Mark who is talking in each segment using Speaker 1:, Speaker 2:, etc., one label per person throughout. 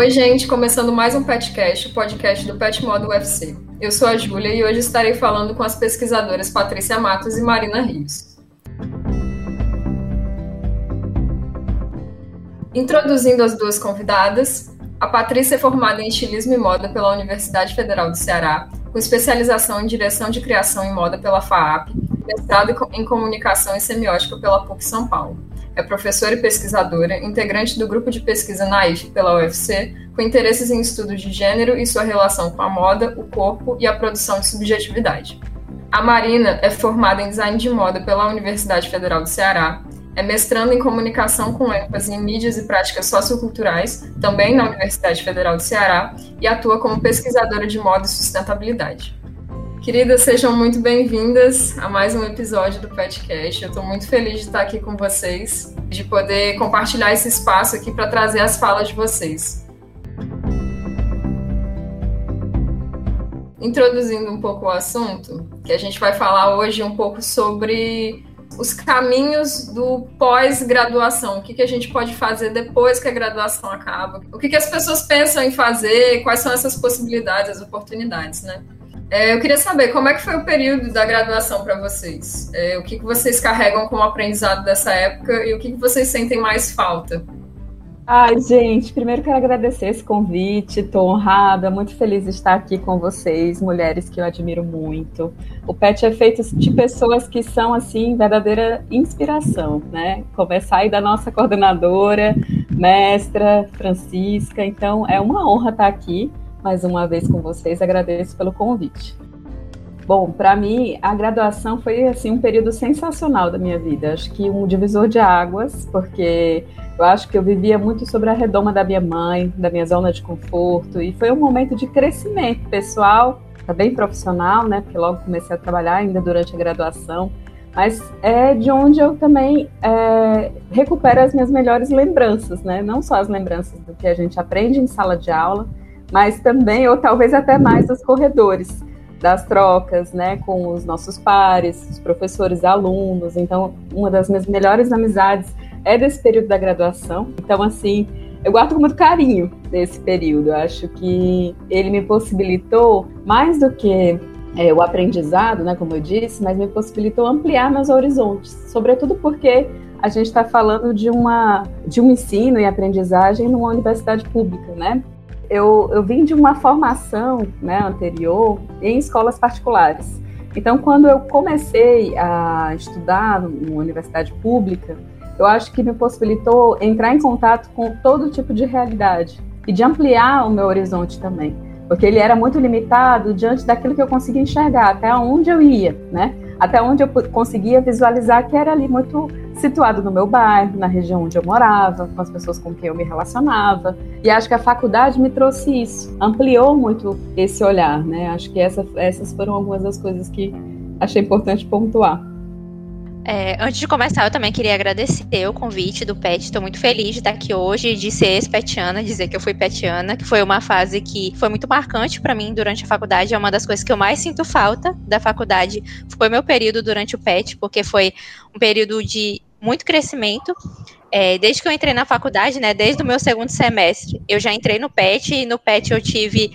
Speaker 1: Oi, gente, começando mais um Petcast, o podcast do Pet Modo UFC. Eu sou a Júlia e hoje estarei falando com as pesquisadoras Patrícia Matos e Marina Rios. Introduzindo as duas convidadas, a Patrícia é formada em estilismo e moda pela Universidade Federal do Ceará, com especialização em direção de criação e moda pela FAAP, mestrado em comunicação e semiótica pela PUC São Paulo. É professora e pesquisadora, integrante do grupo de pesquisa NAIF pela UFC, com interesses em estudos de gênero e sua relação com a moda, o corpo e a produção de subjetividade. A Marina é formada em design de moda pela Universidade Federal do Ceará, é mestrando em comunicação com ênfase em mídias e práticas socioculturais, também na Universidade Federal do Ceará, e atua como pesquisadora de moda e sustentabilidade. Queridas, sejam muito bem-vindas a mais um episódio do Petcast. Eu estou muito feliz de estar aqui com vocês, de poder compartilhar esse espaço aqui para trazer as falas de vocês. Introduzindo um pouco o assunto, que a gente vai falar hoje um pouco sobre os caminhos do pós-graduação, o que, que a gente pode fazer depois que a graduação acaba, o que, que as pessoas pensam em fazer, quais são essas possibilidades, as oportunidades, né? É, eu queria saber como é que foi o período da graduação para vocês. É, o que, que vocês carregam como aprendizado dessa época e o que, que vocês sentem mais falta?
Speaker 2: Ai, gente, primeiro quero agradecer esse convite, estou honrada, muito feliz de estar aqui com vocês, mulheres que eu admiro muito. O PET é feito de pessoas que são, assim, verdadeira inspiração, né? Começar aí da nossa coordenadora, mestra Francisca, então é uma honra estar aqui mais uma vez com vocês. Agradeço pelo convite. Bom, para mim, a graduação foi assim um período sensacional da minha vida. Acho que um divisor de águas, porque eu acho que eu vivia muito sobre a redoma da minha mãe, da minha zona de conforto, e foi um momento de crescimento pessoal, também profissional, né? Porque logo comecei a trabalhar ainda durante a graduação. Mas é de onde eu também é, recupero as minhas melhores lembranças, né? Não só as lembranças do que a gente aprende em sala de aula, mas também, ou talvez até mais, os corredores das trocas, né, com os nossos pares, os professores, alunos. Então, uma das minhas melhores amizades é desse período da graduação. Então, assim, eu guardo com muito carinho desse período. Eu acho que ele me possibilitou mais do que é, o aprendizado, né, como eu disse, mas me possibilitou ampliar meus horizontes, sobretudo porque a gente está falando de uma de um ensino e aprendizagem numa universidade pública, né? Eu, eu vim de uma formação né, anterior em escolas particulares. Então, quando eu comecei a estudar numa universidade pública, eu acho que me possibilitou entrar em contato com todo tipo de realidade e de ampliar o meu horizonte também, porque ele era muito limitado diante daquilo que eu conseguia enxergar, até onde eu ia, né? Até onde eu conseguia visualizar que era ali muito situado no meu bairro, na região onde eu morava, com as pessoas com quem eu me relacionava. E acho que a faculdade me trouxe isso, ampliou muito esse olhar, né? Acho que essa, essas foram algumas das coisas que achei importante pontuar.
Speaker 3: É, antes de começar, eu também queria agradecer o convite do PET. Estou muito feliz de estar aqui hoje, de ser ex-petiana, dizer que eu fui petiana, que foi uma fase que foi muito marcante para mim durante a faculdade. É uma das coisas que eu mais sinto falta da faculdade. Foi meu período durante o PET, porque foi um período de muito crescimento. É, desde que eu entrei na faculdade, né, desde o meu segundo semestre, eu já entrei no PET e no PET eu tive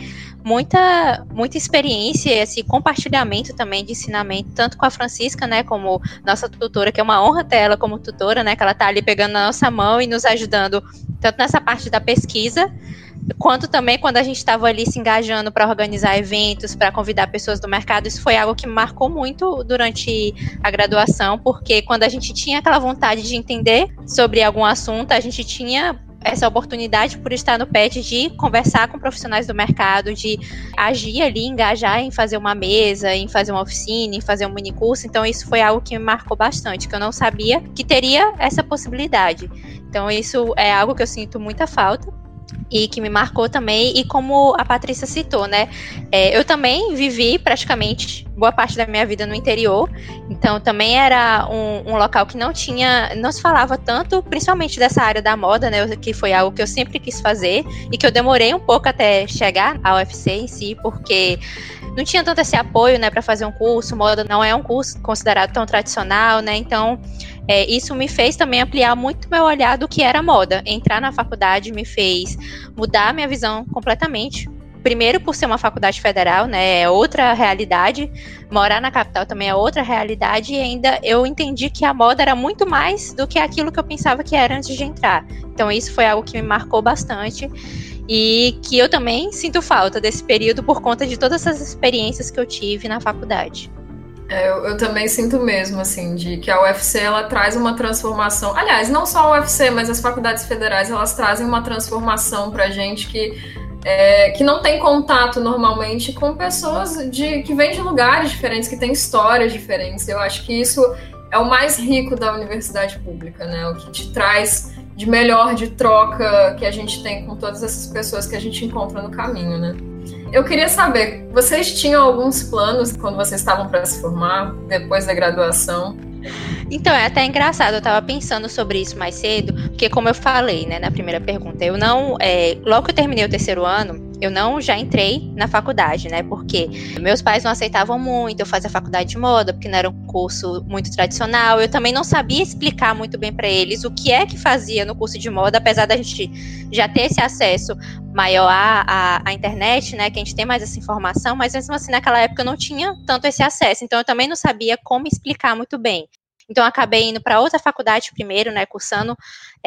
Speaker 3: muita muita experiência, esse compartilhamento também de ensinamento, tanto com a Francisca, né, como nossa tutora, que é uma honra ter ela como tutora, né, que ela está ali pegando na nossa mão e nos ajudando tanto nessa parte da pesquisa, quanto também quando a gente estava ali se engajando para organizar eventos, para convidar pessoas do mercado, isso foi algo que marcou muito durante a graduação, porque quando a gente tinha aquela vontade de entender sobre algum assunto, a gente tinha essa oportunidade por estar no PET de conversar com profissionais do mercado, de agir ali, engajar em fazer uma mesa, em fazer uma oficina, em fazer um mini curso. Então isso foi algo que me marcou bastante, que eu não sabia que teria essa possibilidade. Então isso é algo que eu sinto muita falta e que me marcou também, e como a Patrícia citou, né? É, eu também vivi praticamente boa parte da minha vida no interior, então também era um, um, local que não tinha, não se falava tanto, principalmente dessa área da moda, né? Que foi algo que eu sempre quis fazer e que eu demorei um pouco até chegar ao UFC em si, porque não tinha tanto esse apoio, né, para fazer um curso. Moda não é um curso considerado tão tradicional, né? Então, é, isso me fez também ampliar muito meu olhar do que era moda. Entrar na faculdade me fez mudar minha visão completamente primeiro por ser uma faculdade federal, né, é outra realidade. Morar na capital também é outra realidade e ainda eu entendi que a moda era muito mais do que aquilo que eu pensava que era antes de entrar. Então isso foi algo que me marcou bastante e que eu também sinto falta desse período por conta de todas essas experiências que eu tive na faculdade.
Speaker 1: É, eu, eu, também sinto mesmo, assim, de que a UFC ela traz uma transformação. Aliás, não só a UFC, mas as faculdades federais elas trazem uma transformação pra gente que é, que não tem contato normalmente com pessoas de, que vêm de lugares diferentes, que têm histórias diferentes. Eu acho que isso é o mais rico da universidade pública, né? O que te traz de melhor de troca que a gente tem com todas essas pessoas que a gente encontra no caminho, né? Eu queria saber, vocês tinham alguns planos quando vocês estavam para se formar, depois da graduação?
Speaker 3: Então, é até engraçado, eu estava pensando sobre isso mais cedo, porque como eu falei, né, na primeira pergunta, eu não, é, logo que eu terminei o terceiro ano, eu não já entrei na faculdade, né? Porque meus pais não aceitavam muito eu fazer faculdade de moda, porque não era um curso muito tradicional. Eu também não sabia explicar muito bem para eles o que é que fazia no curso de moda, apesar da gente já ter esse acesso maior à, à, à internet, né? Que a gente tem mais essa informação, mas mesmo assim naquela época eu não tinha tanto esse acesso. Então eu também não sabia como explicar muito bem. Então, acabei indo para outra faculdade primeiro, né, cursando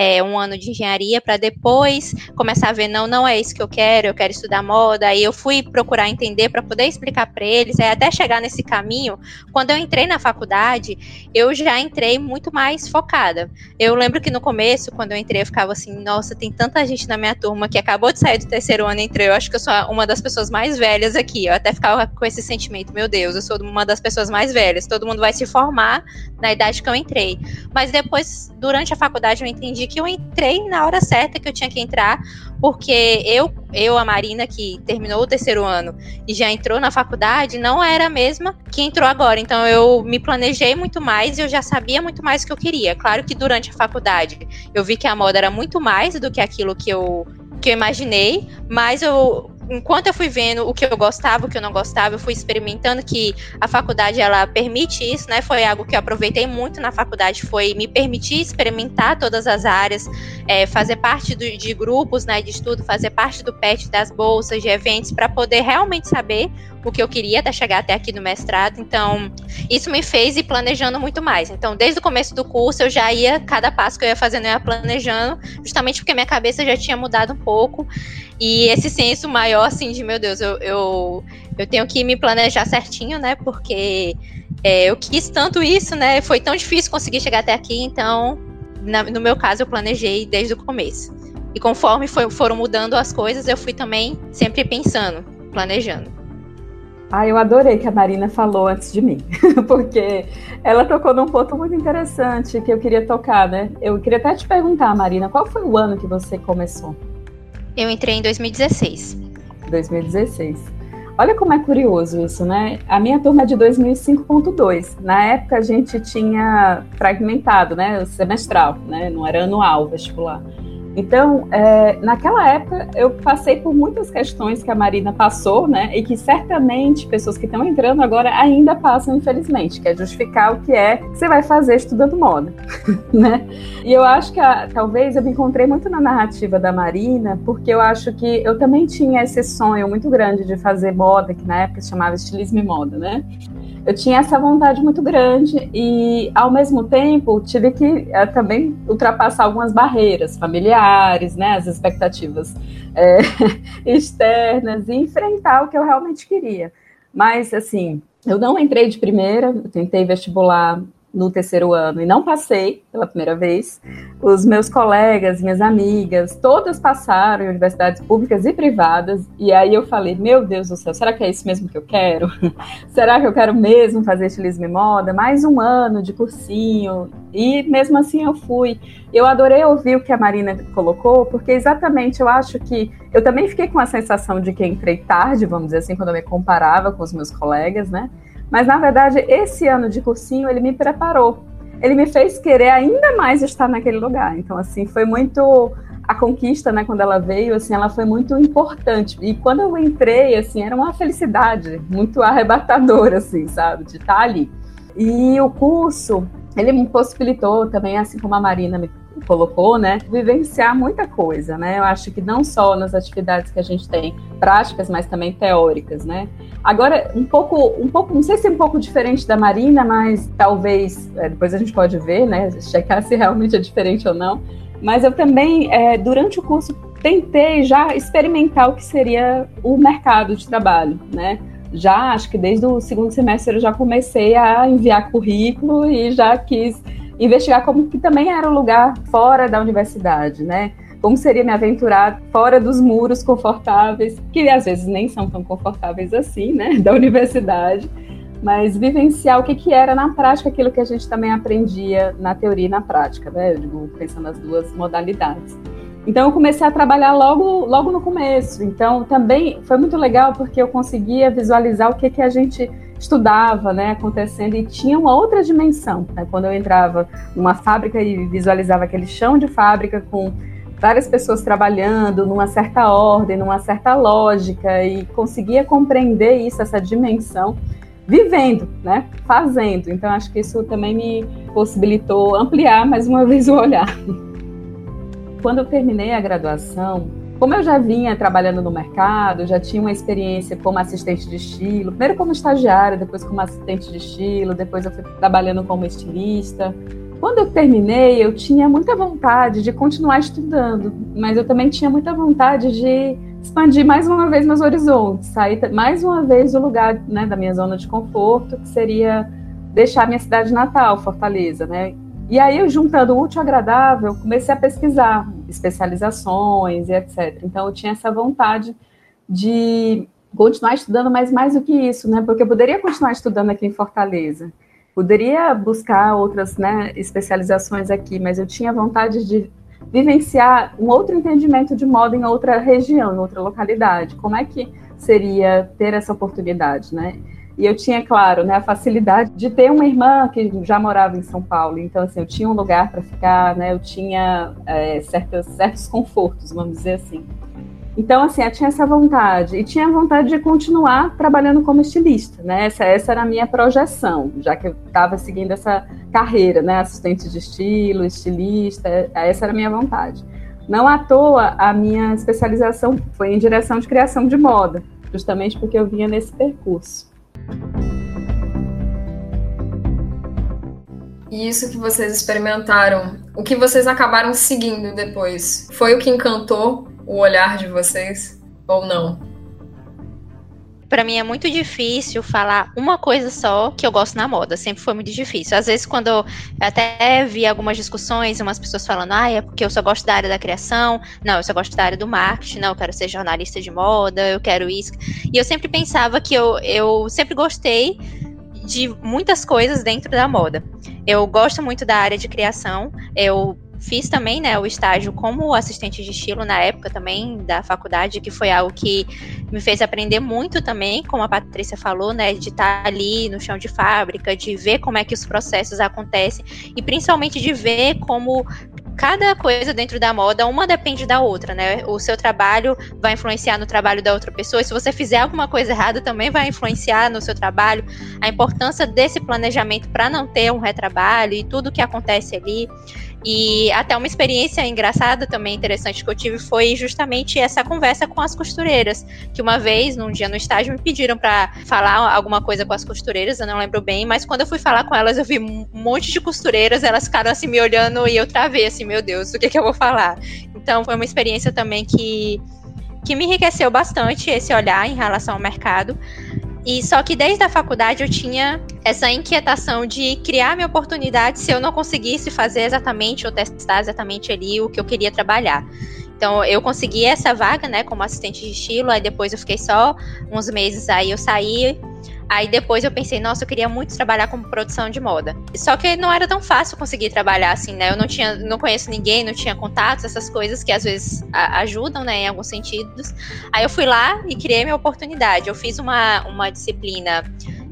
Speaker 3: é, um ano de engenharia, para depois começar a ver, não, não é isso que eu quero, eu quero estudar moda. Aí eu fui procurar entender para poder explicar para eles, aí até chegar nesse caminho. Quando eu entrei na faculdade, eu já entrei muito mais focada. Eu lembro que no começo, quando eu entrei, eu ficava assim, nossa, tem tanta gente na minha turma que acabou de sair do terceiro ano e. Eu acho que eu sou uma das pessoas mais velhas aqui. Eu até ficava com esse sentimento, meu Deus, eu sou uma das pessoas mais velhas. Todo mundo vai se formar na idade que eu entrei. Mas depois, durante a faculdade, eu entendi que eu entrei na hora certa que eu tinha que entrar, porque eu, eu a Marina, que terminou o terceiro ano e já entrou na faculdade, não era a mesma que entrou agora. Então eu me planejei muito mais e eu já sabia muito mais o que eu queria. Claro que durante a faculdade eu vi que a moda era muito mais do que aquilo que eu, que eu imaginei, mas eu enquanto eu fui vendo o que eu gostava, o que eu não gostava, eu fui experimentando que a faculdade ela permite isso, né? Foi algo que eu aproveitei muito na faculdade, foi me permitir experimentar todas as áreas, é, fazer parte do, de grupos, né, de estudo, fazer parte do PET das bolsas, de eventos, para poder realmente saber o que eu queria até chegar até aqui no mestrado. Então, isso me fez ir planejando muito mais. Então, desde o começo do curso, eu já ia, cada passo que eu ia fazendo, eu ia planejando, justamente porque minha cabeça já tinha mudado um pouco. E esse senso maior, assim, de meu Deus, eu, eu, eu tenho que me planejar certinho, né? Porque é, eu quis tanto isso, né? Foi tão difícil conseguir chegar até aqui, então, na, no meu caso, eu planejei desde o começo. E conforme foi, foram mudando as coisas, eu fui também sempre pensando, planejando.
Speaker 2: Ah, eu adorei que a Marina falou antes de mim, porque ela tocou num ponto muito interessante que eu queria tocar, né? Eu queria até te perguntar, Marina, qual foi o ano que você começou?
Speaker 3: Eu entrei em 2016.
Speaker 2: 2016. Olha como é curioso isso, né? A minha turma é de 2005.2. Na época a gente tinha fragmentado, né? O semestral, né? Não era anual vestibular. Então, é, naquela época, eu passei por muitas questões que a Marina passou, né? E que certamente pessoas que estão entrando agora ainda passam, infelizmente, que é justificar o que é que você vai fazer estudando moda, né? E eu acho que a, talvez eu me encontrei muito na narrativa da Marina, porque eu acho que eu também tinha esse sonho muito grande de fazer moda, que na época se chamava estilismo e moda, né? Eu tinha essa vontade muito grande e, ao mesmo tempo, tive que é, também ultrapassar algumas barreiras familiares, né, as expectativas é, externas e enfrentar o que eu realmente queria. Mas, assim, eu não entrei de primeira, tentei vestibular no terceiro ano e não passei pela primeira vez. Os meus colegas, minhas amigas, todas passaram em universidades públicas e privadas. E aí eu falei: Meu Deus do céu, será que é isso mesmo que eu quero? será que eu quero mesmo fazer estilismo e moda? Mais um ano de cursinho. E mesmo assim eu fui. Eu adorei ouvir o que a Marina colocou, porque exatamente eu acho que eu também fiquei com a sensação de que entrei tarde, vamos dizer assim, quando eu me comparava com os meus colegas, né? Mas na verdade, esse ano de cursinho ele me preparou. Ele me fez querer ainda mais estar naquele lugar. Então assim, foi muito a conquista, né, quando ela veio, assim, ela foi muito importante. E quando eu entrei, assim, era uma felicidade muito arrebatadora, assim, sabe, de estar ali. E o curso, ele me possibilitou também, assim como a Marina me colocou, né, vivenciar muita coisa, né? Eu acho que não só nas atividades que a gente tem práticas, mas também teóricas, né? Agora, um pouco, um pouco, não sei se é um pouco diferente da Marina, mas talvez é, depois a gente pode ver, né, checar se realmente é diferente ou não. Mas eu também, é, durante o curso, tentei já experimentar o que seria o mercado de trabalho, né? Já acho que desde o segundo semestre eu já comecei a enviar currículo e já quis investigar como que também era o lugar fora da universidade, né? Como seria me aventurar fora dos muros confortáveis, que às vezes nem são tão confortáveis assim, né? Da universidade mas vivenciar o que, que era na prática aquilo que a gente também aprendia na teoria e na prática, né? Digo, pensando nas duas modalidades. Então eu comecei a trabalhar logo, logo no começo. Então também foi muito legal porque eu conseguia visualizar o que, que a gente estudava, né, acontecendo e tinha uma outra dimensão. Né? Quando eu entrava numa fábrica e visualizava aquele chão de fábrica com várias pessoas trabalhando numa certa ordem, numa certa lógica e conseguia compreender isso, essa dimensão vivendo, né? Fazendo. Então, acho que isso também me possibilitou ampliar mais uma vez o olhar. Quando eu terminei a graduação, como eu já vinha trabalhando no mercado, já tinha uma experiência como assistente de estilo, primeiro como estagiária, depois como assistente de estilo, depois eu fui trabalhando como estilista. Quando eu terminei, eu tinha muita vontade de continuar estudando, mas eu também tinha muita vontade de expandir mais uma vez meus horizontes, sair mais uma vez do lugar né, da minha zona de conforto, que seria deixar minha cidade natal, Fortaleza, né? E aí, juntando o útil ao agradável, comecei a pesquisar especializações e etc. Então, eu tinha essa vontade de continuar estudando, mas mais do que isso, né? Porque eu poderia continuar estudando aqui em Fortaleza, poderia buscar outras né, especializações aqui, mas eu tinha vontade de vivenciar um outro entendimento de moda em outra região, em outra localidade. Como é que seria ter essa oportunidade, né? E eu tinha, claro, né, a facilidade de ter uma irmã que já morava em São Paulo. Então, assim, eu tinha um lugar para ficar, né? Eu tinha é, certos, certos confortos, vamos dizer assim. Então, assim, eu tinha essa vontade. E tinha vontade de continuar trabalhando como estilista, né? Essa, essa era a minha projeção, já que eu estava seguindo essa carreira, né? Assistente de estilo, estilista, essa era a minha vontade. Não à toa, a minha especialização foi em direção de criação de moda, justamente porque eu vinha nesse percurso.
Speaker 1: E isso que vocês experimentaram, o que vocês acabaram seguindo depois, foi o que encantou o olhar de vocês ou não?
Speaker 3: Para mim é muito difícil falar uma coisa só que eu gosto na moda. Sempre foi muito difícil. Às vezes, quando eu até vi algumas discussões, umas pessoas falando, ah, é porque eu só gosto da área da criação, não, eu só gosto da área do marketing, não, eu quero ser jornalista de moda, eu quero isso. E eu sempre pensava que eu, eu sempre gostei de muitas coisas dentro da moda. Eu gosto muito da área de criação, eu Fiz também, né, o estágio como assistente de estilo na época também da faculdade, que foi algo que me fez aprender muito também, como a Patrícia falou, né, de estar ali no chão de fábrica, de ver como é que os processos acontecem e principalmente de ver como cada coisa dentro da moda, uma depende da outra, né? O seu trabalho vai influenciar no trabalho da outra pessoa, e se você fizer alguma coisa errada, também vai influenciar no seu trabalho. A importância desse planejamento para não ter um retrabalho e tudo que acontece ali. E até uma experiência engraçada também interessante que eu tive foi justamente essa conversa com as costureiras, que uma vez, num dia no estágio, me pediram para falar alguma coisa com as costureiras, eu não lembro bem, mas quando eu fui falar com elas, eu vi um monte de costureiras, elas ficaram assim me olhando e eu travei assim, meu Deus, o que que eu vou falar? Então foi uma experiência também que que me enriqueceu bastante esse olhar em relação ao mercado. E só que desde a faculdade eu tinha essa inquietação de criar minha oportunidade se eu não conseguisse fazer exatamente ou testar exatamente ali o que eu queria trabalhar. Então eu consegui essa vaga, né, como assistente de estilo, aí depois eu fiquei só uns meses aí eu saí Aí depois eu pensei, nossa, eu queria muito trabalhar com produção de moda. Só que não era tão fácil conseguir trabalhar assim, né? Eu não tinha, não conheço ninguém, não tinha contatos, essas coisas que às vezes ajudam, né, em alguns sentidos. Aí eu fui lá e criei minha oportunidade. Eu fiz uma, uma disciplina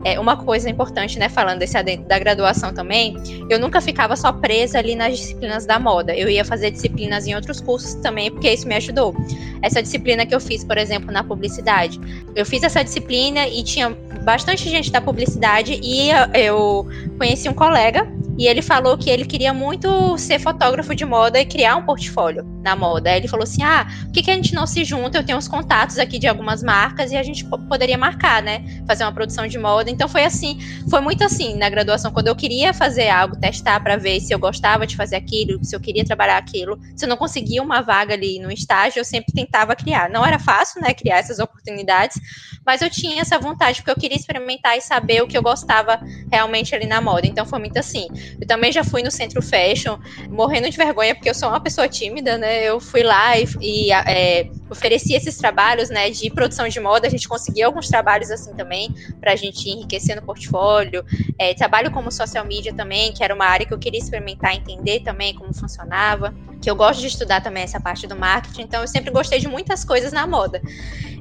Speaker 3: é, uma coisa importante, né, falando desse da graduação também, eu nunca ficava só presa ali nas disciplinas da moda. Eu ia fazer disciplinas em outros cursos também, porque isso me ajudou. Essa disciplina que eu fiz, por exemplo, na publicidade. Eu fiz essa disciplina e tinha bastante gente da publicidade e eu conheci um colega e ele falou que ele queria muito ser fotógrafo de moda e criar um portfólio na moda. Aí ele falou assim: ah, por que, que a gente não se junta? Eu tenho uns contatos aqui de algumas marcas e a gente poderia marcar, né? Fazer uma produção de moda. Então foi assim, foi muito assim na graduação, quando eu queria fazer algo, testar para ver se eu gostava de fazer aquilo, se eu queria trabalhar aquilo. Se eu não conseguia uma vaga ali no estágio, eu sempre tentava criar. Não era fácil, né, criar essas oportunidades, mas eu tinha essa vontade, porque eu queria experimentar e saber o que eu gostava realmente ali na moda. Então foi muito assim. Eu também já fui no centro fashion, morrendo de vergonha, porque eu sou uma pessoa tímida, né? Eu fui lá e, e é, ofereci esses trabalhos, né, de produção de moda. A gente conseguiu alguns trabalhos assim também, para a gente enriquecer no portfólio. É, trabalho como social media também, que era uma área que eu queria experimentar, entender também como funcionava. Que eu gosto de estudar também essa parte do marketing, então eu sempre gostei de muitas coisas na moda.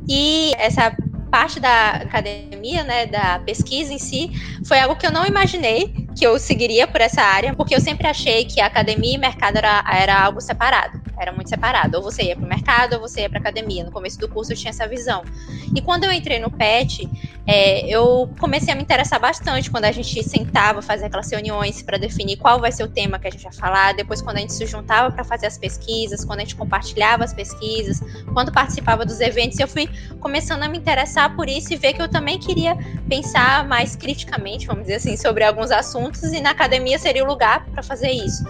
Speaker 3: E essa parte da academia, né, da pesquisa em si, foi algo que eu não imaginei que eu seguiria por essa área, porque eu sempre achei que academia e mercado era, era algo separado, era muito separado. Ou você ia para o mercado ou você ia para academia. No começo do curso eu tinha essa visão. E quando eu entrei no PET, é, eu comecei a me interessar bastante quando a gente sentava, fazer aquelas reuniões para definir qual vai ser o tema que a gente vai falar. Depois, quando a gente se juntava para fazer as pesquisas, quando a gente compartilhava as pesquisas, quando participava dos eventos, eu fui começando a me interessar por isso e ver que eu também queria pensar mais criticamente, vamos dizer assim, sobre alguns assuntos assuntos e na academia seria o lugar para fazer isso.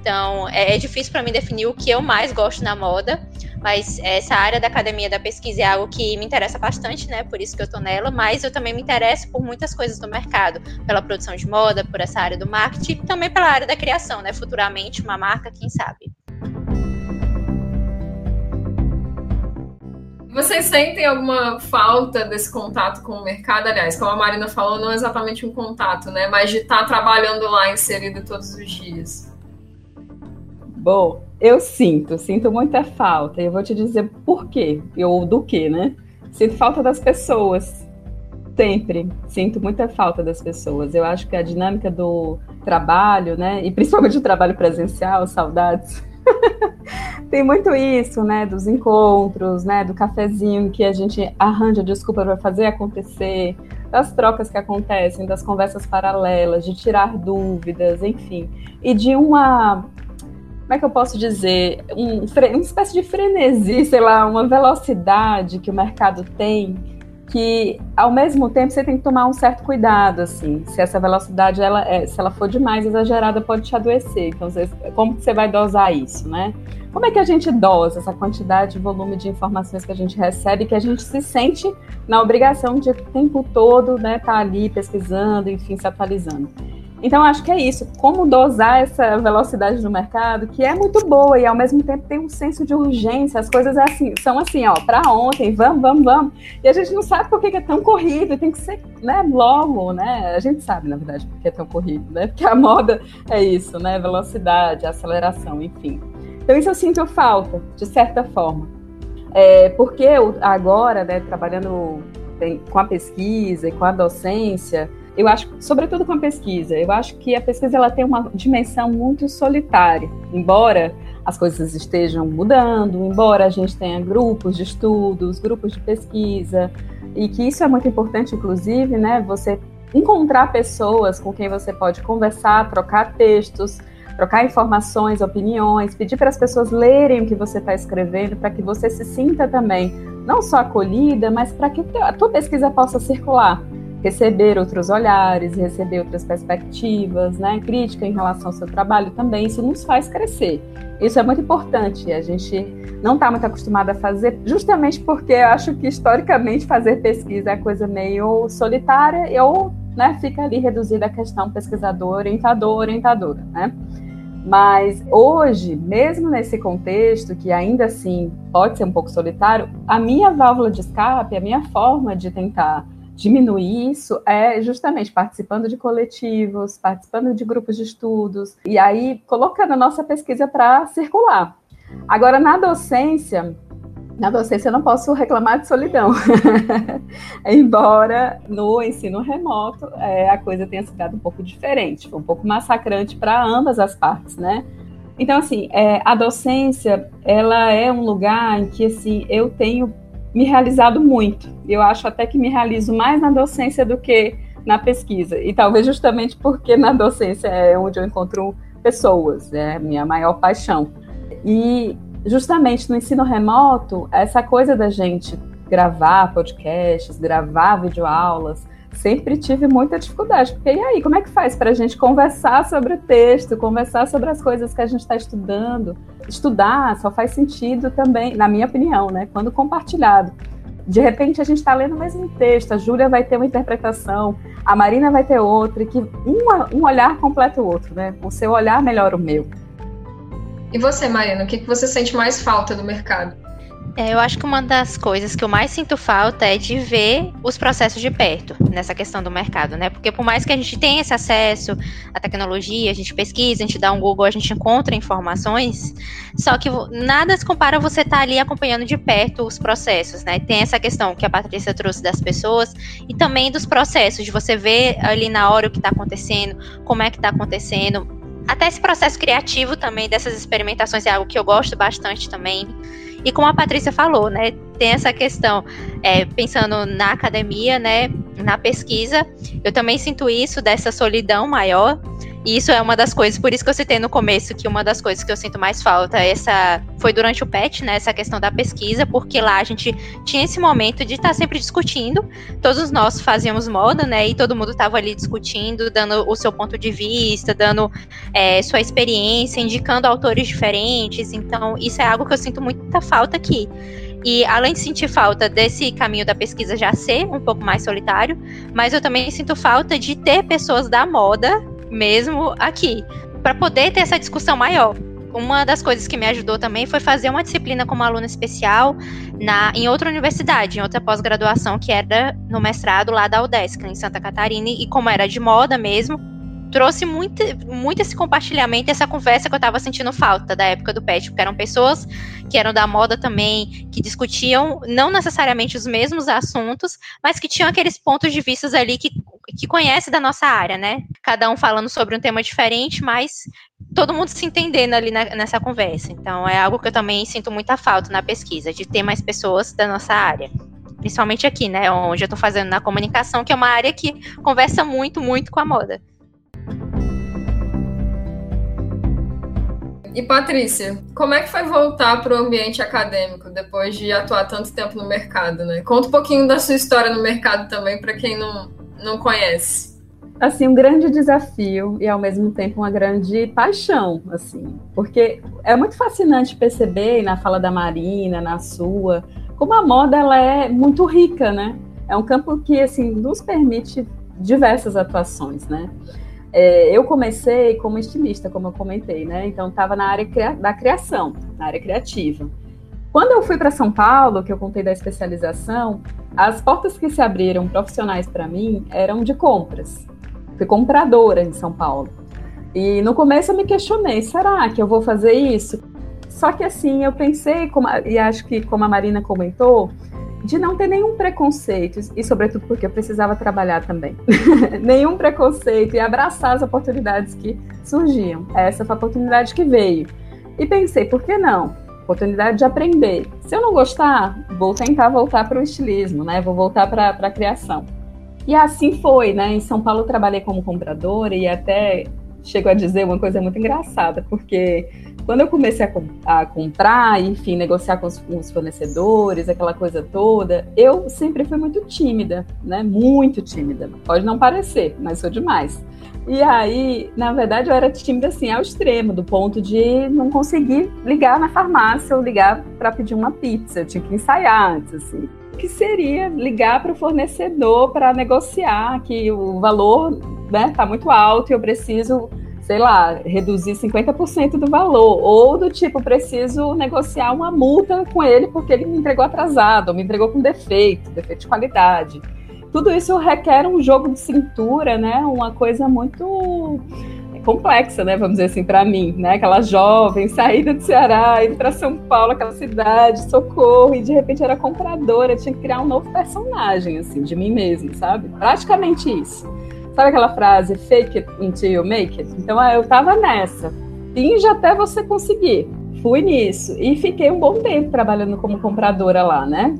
Speaker 3: Então, é, é difícil para mim definir o que eu mais gosto na moda, mas essa área da academia da pesquisa é algo que me interessa bastante, né? Por isso que eu tô nela, mas eu também me interesso por muitas coisas do mercado, pela produção de moda, por essa área do marketing também pela área da criação, né? Futuramente uma marca, quem sabe.
Speaker 1: Vocês sentem alguma falta desse contato com o mercado? Aliás, como a Marina falou, não é exatamente um contato, né? Mas de estar tá trabalhando lá inserido todos os dias.
Speaker 2: Bom, eu sinto, sinto muita falta. Eu vou te dizer por quê, ou do que, né? Sinto falta das pessoas. Sempre. Sinto muita falta das pessoas. Eu acho que a dinâmica do trabalho, né? E principalmente o trabalho presencial, saudades Tem muito isso, né, dos encontros, né, do cafezinho que a gente arranja desculpa para fazer acontecer, das trocas que acontecem, das conversas paralelas, de tirar dúvidas, enfim, e de uma como é que eu posso dizer, um, uma espécie de frenesi, sei lá, uma velocidade que o mercado tem que ao mesmo tempo você tem que tomar um certo cuidado, assim, se essa velocidade ela é, se ela for demais exagerada pode te adoecer. Então, você, como que você vai dosar isso, né? Como é que a gente dosa essa quantidade e volume de informações que a gente recebe, que a gente se sente na obrigação de o tempo todo, né, estar tá ali pesquisando, enfim, se atualizando. Então, acho que é isso. Como dosar essa velocidade do mercado, que é muito boa e ao mesmo tempo tem um senso de urgência. As coisas é assim, são assim, ó, para ontem, vamos, vamos, vamos. E a gente não sabe por que é tão corrido, tem que ser, né, logo, né? A gente sabe, na verdade, por que é tão corrido, né? Porque a moda é isso, né? Velocidade, aceleração, enfim. Então, isso eu sinto falta, de certa forma. É, porque eu, agora, né, trabalhando com a pesquisa e com a docência, eu acho, sobretudo com a pesquisa, eu acho que a pesquisa ela tem uma dimensão muito solitária, embora as coisas estejam mudando, embora a gente tenha grupos de estudos, grupos de pesquisa, e que isso é muito importante, inclusive, né? Você encontrar pessoas com quem você pode conversar, trocar textos, trocar informações, opiniões, pedir para as pessoas lerem o que você está escrevendo, para que você se sinta também não só acolhida, mas para que a tua pesquisa possa circular receber outros olhares, receber outras perspectivas, né? Crítica em relação ao seu trabalho também, isso nos faz crescer. Isso é muito importante. A gente não está muito acostumado a fazer, justamente porque eu acho que historicamente fazer pesquisa é coisa meio solitária ou né, fica ali reduzida a questão pesquisador, orientador, orientadora, né? Mas hoje, mesmo nesse contexto, que ainda assim pode ser um pouco solitário, a minha válvula de escape, a minha forma de tentar diminuir isso é justamente participando de coletivos, participando de grupos de estudos, e aí colocando a nossa pesquisa para circular. Agora, na docência, Na docência eu não posso reclamar de solidão. Embora no ensino remoto é, a coisa tenha sido um pouco diferente, foi um pouco massacrante para ambas as partes, né? Então, assim, é, a docência, ela é um lugar em que, assim, eu tenho me realizado muito. Eu acho até que me realizo mais na docência do que na pesquisa. E talvez justamente porque na docência é onde eu encontro pessoas, é a minha maior paixão. E justamente no ensino remoto, essa coisa da gente gravar podcasts, gravar videoaulas, sempre tive muita dificuldade. Porque e aí, como é que faz para a gente conversar sobre o texto, conversar sobre as coisas que a gente está estudando? Estudar só faz sentido também, na minha opinião, né? Quando compartilhado. De repente a gente está lendo o mesmo texto, a Júlia vai ter uma interpretação, a Marina vai ter outra, e que um, um olhar completa o outro, né? O seu olhar melhora o meu.
Speaker 1: E você, Marina, o que, que você sente mais falta do mercado?
Speaker 3: É, eu acho que uma das coisas que eu mais sinto falta é de ver os processos de perto nessa questão do mercado, né? Porque por mais que a gente tenha esse acesso à tecnologia, a gente pesquisa, a gente dá um Google, a gente encontra informações, só que nada se compara a você estar tá ali acompanhando de perto os processos, né? Tem essa questão que a Patrícia trouxe das pessoas e também dos processos, de você ver ali na hora o que está acontecendo, como é que está acontecendo, até esse processo criativo também dessas experimentações é algo que eu gosto bastante também. E como a Patrícia falou, né, tem essa questão, é, pensando na academia, né, na pesquisa, eu também sinto isso dessa solidão maior e isso é uma das coisas, por isso que eu citei no começo que uma das coisas que eu sinto mais falta essa foi durante o PET, né, essa questão da pesquisa, porque lá a gente tinha esse momento de estar tá sempre discutindo. Todos nós fazíamos moda, né, e todo mundo estava ali discutindo, dando o seu ponto de vista, dando é, sua experiência, indicando autores diferentes. Então, isso é algo que eu sinto muita falta aqui. E além de sentir falta desse caminho da pesquisa já ser um pouco mais solitário, mas eu também sinto falta de ter pessoas da moda mesmo aqui, para poder ter essa discussão maior. Uma das coisas que me ajudou também foi fazer uma disciplina como aluna especial na, em outra universidade, em outra pós-graduação, que era no mestrado lá da UDESC, em Santa Catarina, e como era de moda mesmo, trouxe muito, muito esse compartilhamento, essa conversa que eu estava sentindo falta da época do PET, porque eram pessoas que eram da moda também, que discutiam não necessariamente os mesmos assuntos, mas que tinham aqueles pontos de vista ali que, que conhece da nossa área, né? Cada um falando sobre um tema diferente, mas todo mundo se entendendo ali na, nessa conversa. Então é algo que eu também sinto muita falta na pesquisa, de ter mais pessoas da nossa área principalmente aqui, né, onde eu estou fazendo na comunicação, que é uma área que conversa muito, muito com a moda.
Speaker 1: E Patrícia, como é que foi voltar para o ambiente acadêmico depois de atuar tanto tempo no mercado, né? Conta um pouquinho da sua história no mercado também para quem não, não conhece.
Speaker 2: Assim, um grande desafio e ao mesmo tempo uma grande paixão, assim, porque é muito fascinante perceber na fala da Marina, na sua, como a moda ela é muito rica, né? É um campo que assim nos permite diversas atuações, né? É, eu comecei como estilista, como eu comentei, né? Então estava na área da criação, na área criativa. Quando eu fui para São Paulo, que eu contei da especialização, as portas que se abriram profissionais para mim eram de compras. Fui compradora em São Paulo. E no começo eu me questionei, será que eu vou fazer isso? Só que assim, eu pensei, e acho que como a Marina comentou, de não ter nenhum preconceito, e sobretudo porque eu precisava trabalhar também, nenhum preconceito e abraçar as oportunidades que surgiam. Essa foi a oportunidade que veio. E pensei, por que não? Oportunidade de aprender. Se eu não gostar, vou tentar voltar para o estilismo, né? Vou voltar para a criação. E assim foi, né? Em São Paulo eu trabalhei como compradora e até chego a dizer uma coisa muito engraçada, porque quando eu comecei a, a comprar, enfim, negociar com os, com os, fornecedores, aquela coisa toda, eu sempre fui muito tímida, né? Muito tímida. Pode não parecer, mas sou demais. E aí, na verdade, eu era tímida assim ao extremo, do ponto de não conseguir ligar na farmácia ou ligar para pedir uma pizza. Eu tinha que ensaiar antes, assim. O que seria ligar para o fornecedor para negociar que o valor está né, tá muito alto e eu preciso sei lá, reduzir 50% do valor, ou do tipo, preciso negociar uma multa com ele porque ele me entregou atrasado, ou me entregou com defeito, defeito de qualidade. Tudo isso requer um jogo de cintura, né? Uma coisa muito complexa, né? Vamos dizer assim, para mim, né? Aquela jovem saída do Ceará, indo para São Paulo, aquela cidade, socorro, e de repente era compradora, tinha que criar um novo personagem, assim, de mim mesma, sabe? Praticamente isso. Sabe aquela frase, fake it until you make it? Então eu tava nessa. Finge até você conseguir. Fui nisso. E fiquei um bom tempo trabalhando como compradora lá, né?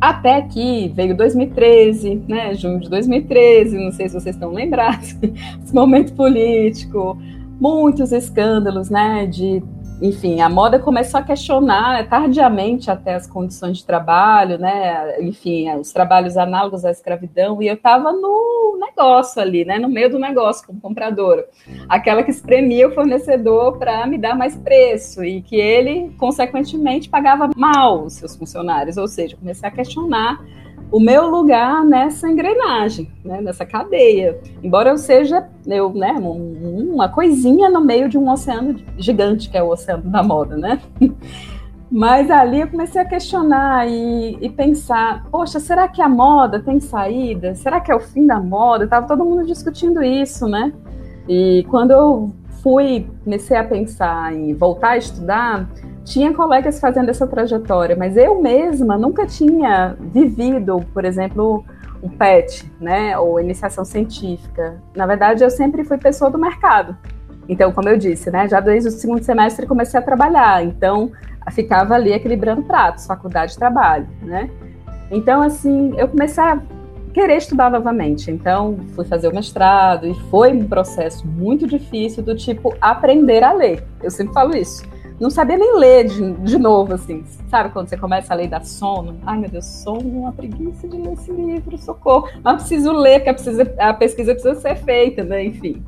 Speaker 2: Até que veio 2013, né? Junho de 2013, não sei se vocês estão lembrados, esse momento político, muitos escândalos, né? De enfim, a moda começou a questionar tardiamente até as condições de trabalho, né? Enfim, os trabalhos análogos à escravidão, e eu estava no negócio ali, né? No meio do negócio como compradora. Aquela que espremia o fornecedor para me dar mais preço e que ele, consequentemente, pagava mal os seus funcionários. Ou seja, comecei a questionar o meu lugar nessa engrenagem, né, nessa cadeia. Embora eu seja eu, né, uma coisinha no meio de um oceano gigante, que é o oceano da moda, né? Mas ali eu comecei a questionar e, e, pensar: poxa, será que a moda tem saída? Será que é o fim da moda? Estava todo mundo discutindo isso, né? E quando eu fui, comecei a pensar em voltar a estudar, tinha colegas fazendo essa trajetória, mas eu mesma nunca tinha vivido, por exemplo, um PET, né, ou iniciação científica. Na verdade, eu sempre fui pessoa do mercado. Então, como eu disse, né, já desde o segundo semestre comecei a trabalhar. Então, ficava ali equilibrando pratos, faculdade e trabalho, né? Então, assim, eu comecei a querer estudar novamente. Então, fui fazer o mestrado e foi um processo muito difícil do tipo aprender a ler. Eu sempre falo isso não sabia nem ler de, de novo, assim. Sabe quando você começa a ler da sono? Ai, meu Deus, sono, uma preguiça de ler esse livro, socorro. Mas preciso ler, porque a, precisa, a pesquisa precisa ser feita, né? Enfim.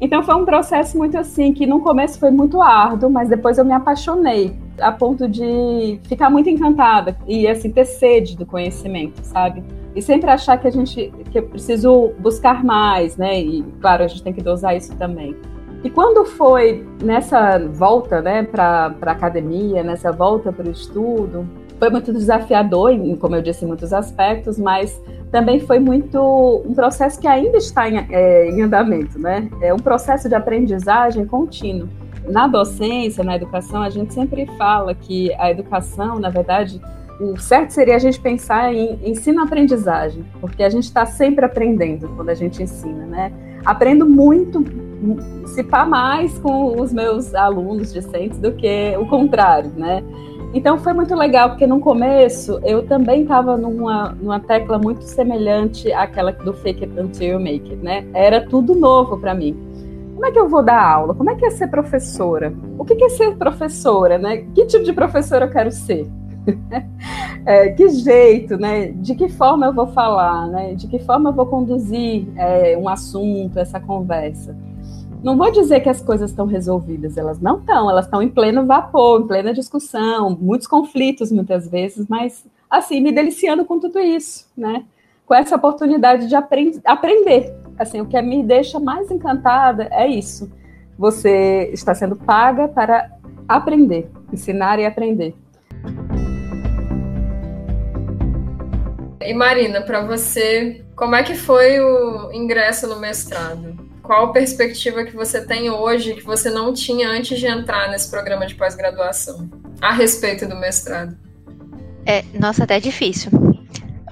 Speaker 2: Então foi um processo muito assim, que no começo foi muito árduo, mas depois eu me apaixonei, a ponto de ficar muito encantada e assim ter sede do conhecimento, sabe? E sempre achar que a gente que eu preciso buscar mais, né? E claro, a gente tem que dosar isso também. E quando foi nessa volta né, para a academia, nessa volta para o estudo, foi muito desafiador, em, como eu disse, em muitos aspectos, mas também foi muito um processo que ainda está em, é, em andamento, né? É um processo de aprendizagem contínuo. Na docência, na educação, a gente sempre fala que a educação, na verdade, o certo seria a gente pensar em ensino-aprendizagem, porque a gente está sempre aprendendo quando a gente ensina, né? Aprendo muito se pá mais com os meus alunos discentes do que o contrário, né? Então foi muito legal, porque no começo eu também estava numa, numa tecla muito semelhante àquela do fake it until you make it, né? Era tudo novo para mim. Como é que eu vou dar aula? Como é que é ser professora? O que é ser professora, né? Que tipo de professora eu quero ser? é, que jeito, né? De que forma eu vou falar, né? De que forma eu vou conduzir é, um assunto, essa conversa? Não vou dizer que as coisas estão resolvidas, elas não estão, elas estão em pleno vapor, em plena discussão, muitos conflitos muitas vezes, mas assim, me deliciando com tudo isso, né? Com essa oportunidade de aprend aprender. Assim, o que me deixa mais encantada é isso. Você está sendo paga para aprender, ensinar e aprender.
Speaker 1: E Marina, para você, como é que foi o ingresso no mestrado? Qual perspectiva que você tem hoje que você não tinha antes de entrar nesse programa de pós-graduação a respeito do mestrado?
Speaker 3: É, nossa, até difícil.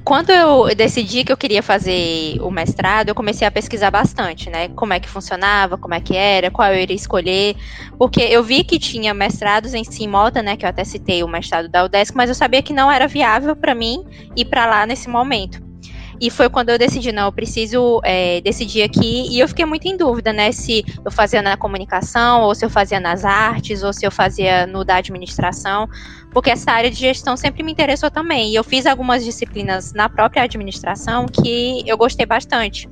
Speaker 3: Quando eu decidi que eu queria fazer o mestrado, eu comecei a pesquisar bastante, né? Como é que funcionava, como é que era, qual eu iria escolher, porque eu vi que tinha mestrados em si moda, né? Que eu até citei o mestrado da UDESC, mas eu sabia que não era viável para mim ir para lá nesse momento. E foi quando eu decidi, não, eu preciso é, decidir aqui. E eu fiquei muito em dúvida, né? Se eu fazia na comunicação, ou se eu fazia nas artes, ou se eu fazia no da administração. Porque essa área de gestão sempre me interessou também. E eu fiz algumas disciplinas na própria administração que eu gostei bastante.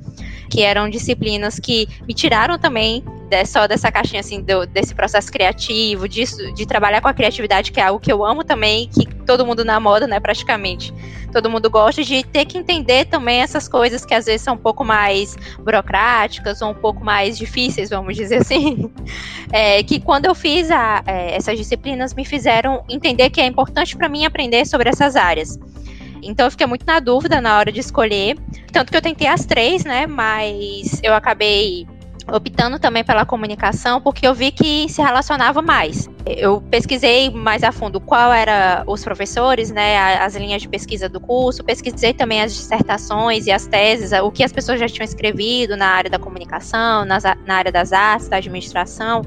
Speaker 3: Que eram disciplinas que me tiraram também só dessa caixinha assim do, desse processo criativo, disso, de trabalhar com a criatividade, que é algo que eu amo também, que todo mundo na moda, né, praticamente. Todo mundo gosta de ter que entender também essas coisas que às vezes são um pouco mais burocráticas ou um pouco mais difíceis, vamos dizer assim. É, que quando eu fiz a, é, essas disciplinas me fizeram entender que é importante para mim aprender sobre essas áreas. Então eu fiquei muito na dúvida na hora de escolher. Tanto que eu tentei as três, né? Mas eu acabei optando também pela comunicação porque eu vi que se relacionava mais. Eu pesquisei mais a fundo qual era os professores, né, as linhas de pesquisa do curso, pesquisei também as dissertações e as teses, o que as pessoas já tinham escrevido na área da comunicação, nas, na área das artes, da administração.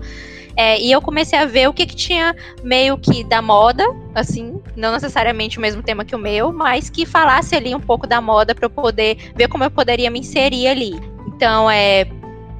Speaker 3: É, e eu comecei a ver o que, que tinha meio que da moda, assim, não necessariamente o mesmo tema que o meu, mas que falasse ali um pouco da moda para eu poder ver como eu poderia me inserir ali. Então, é,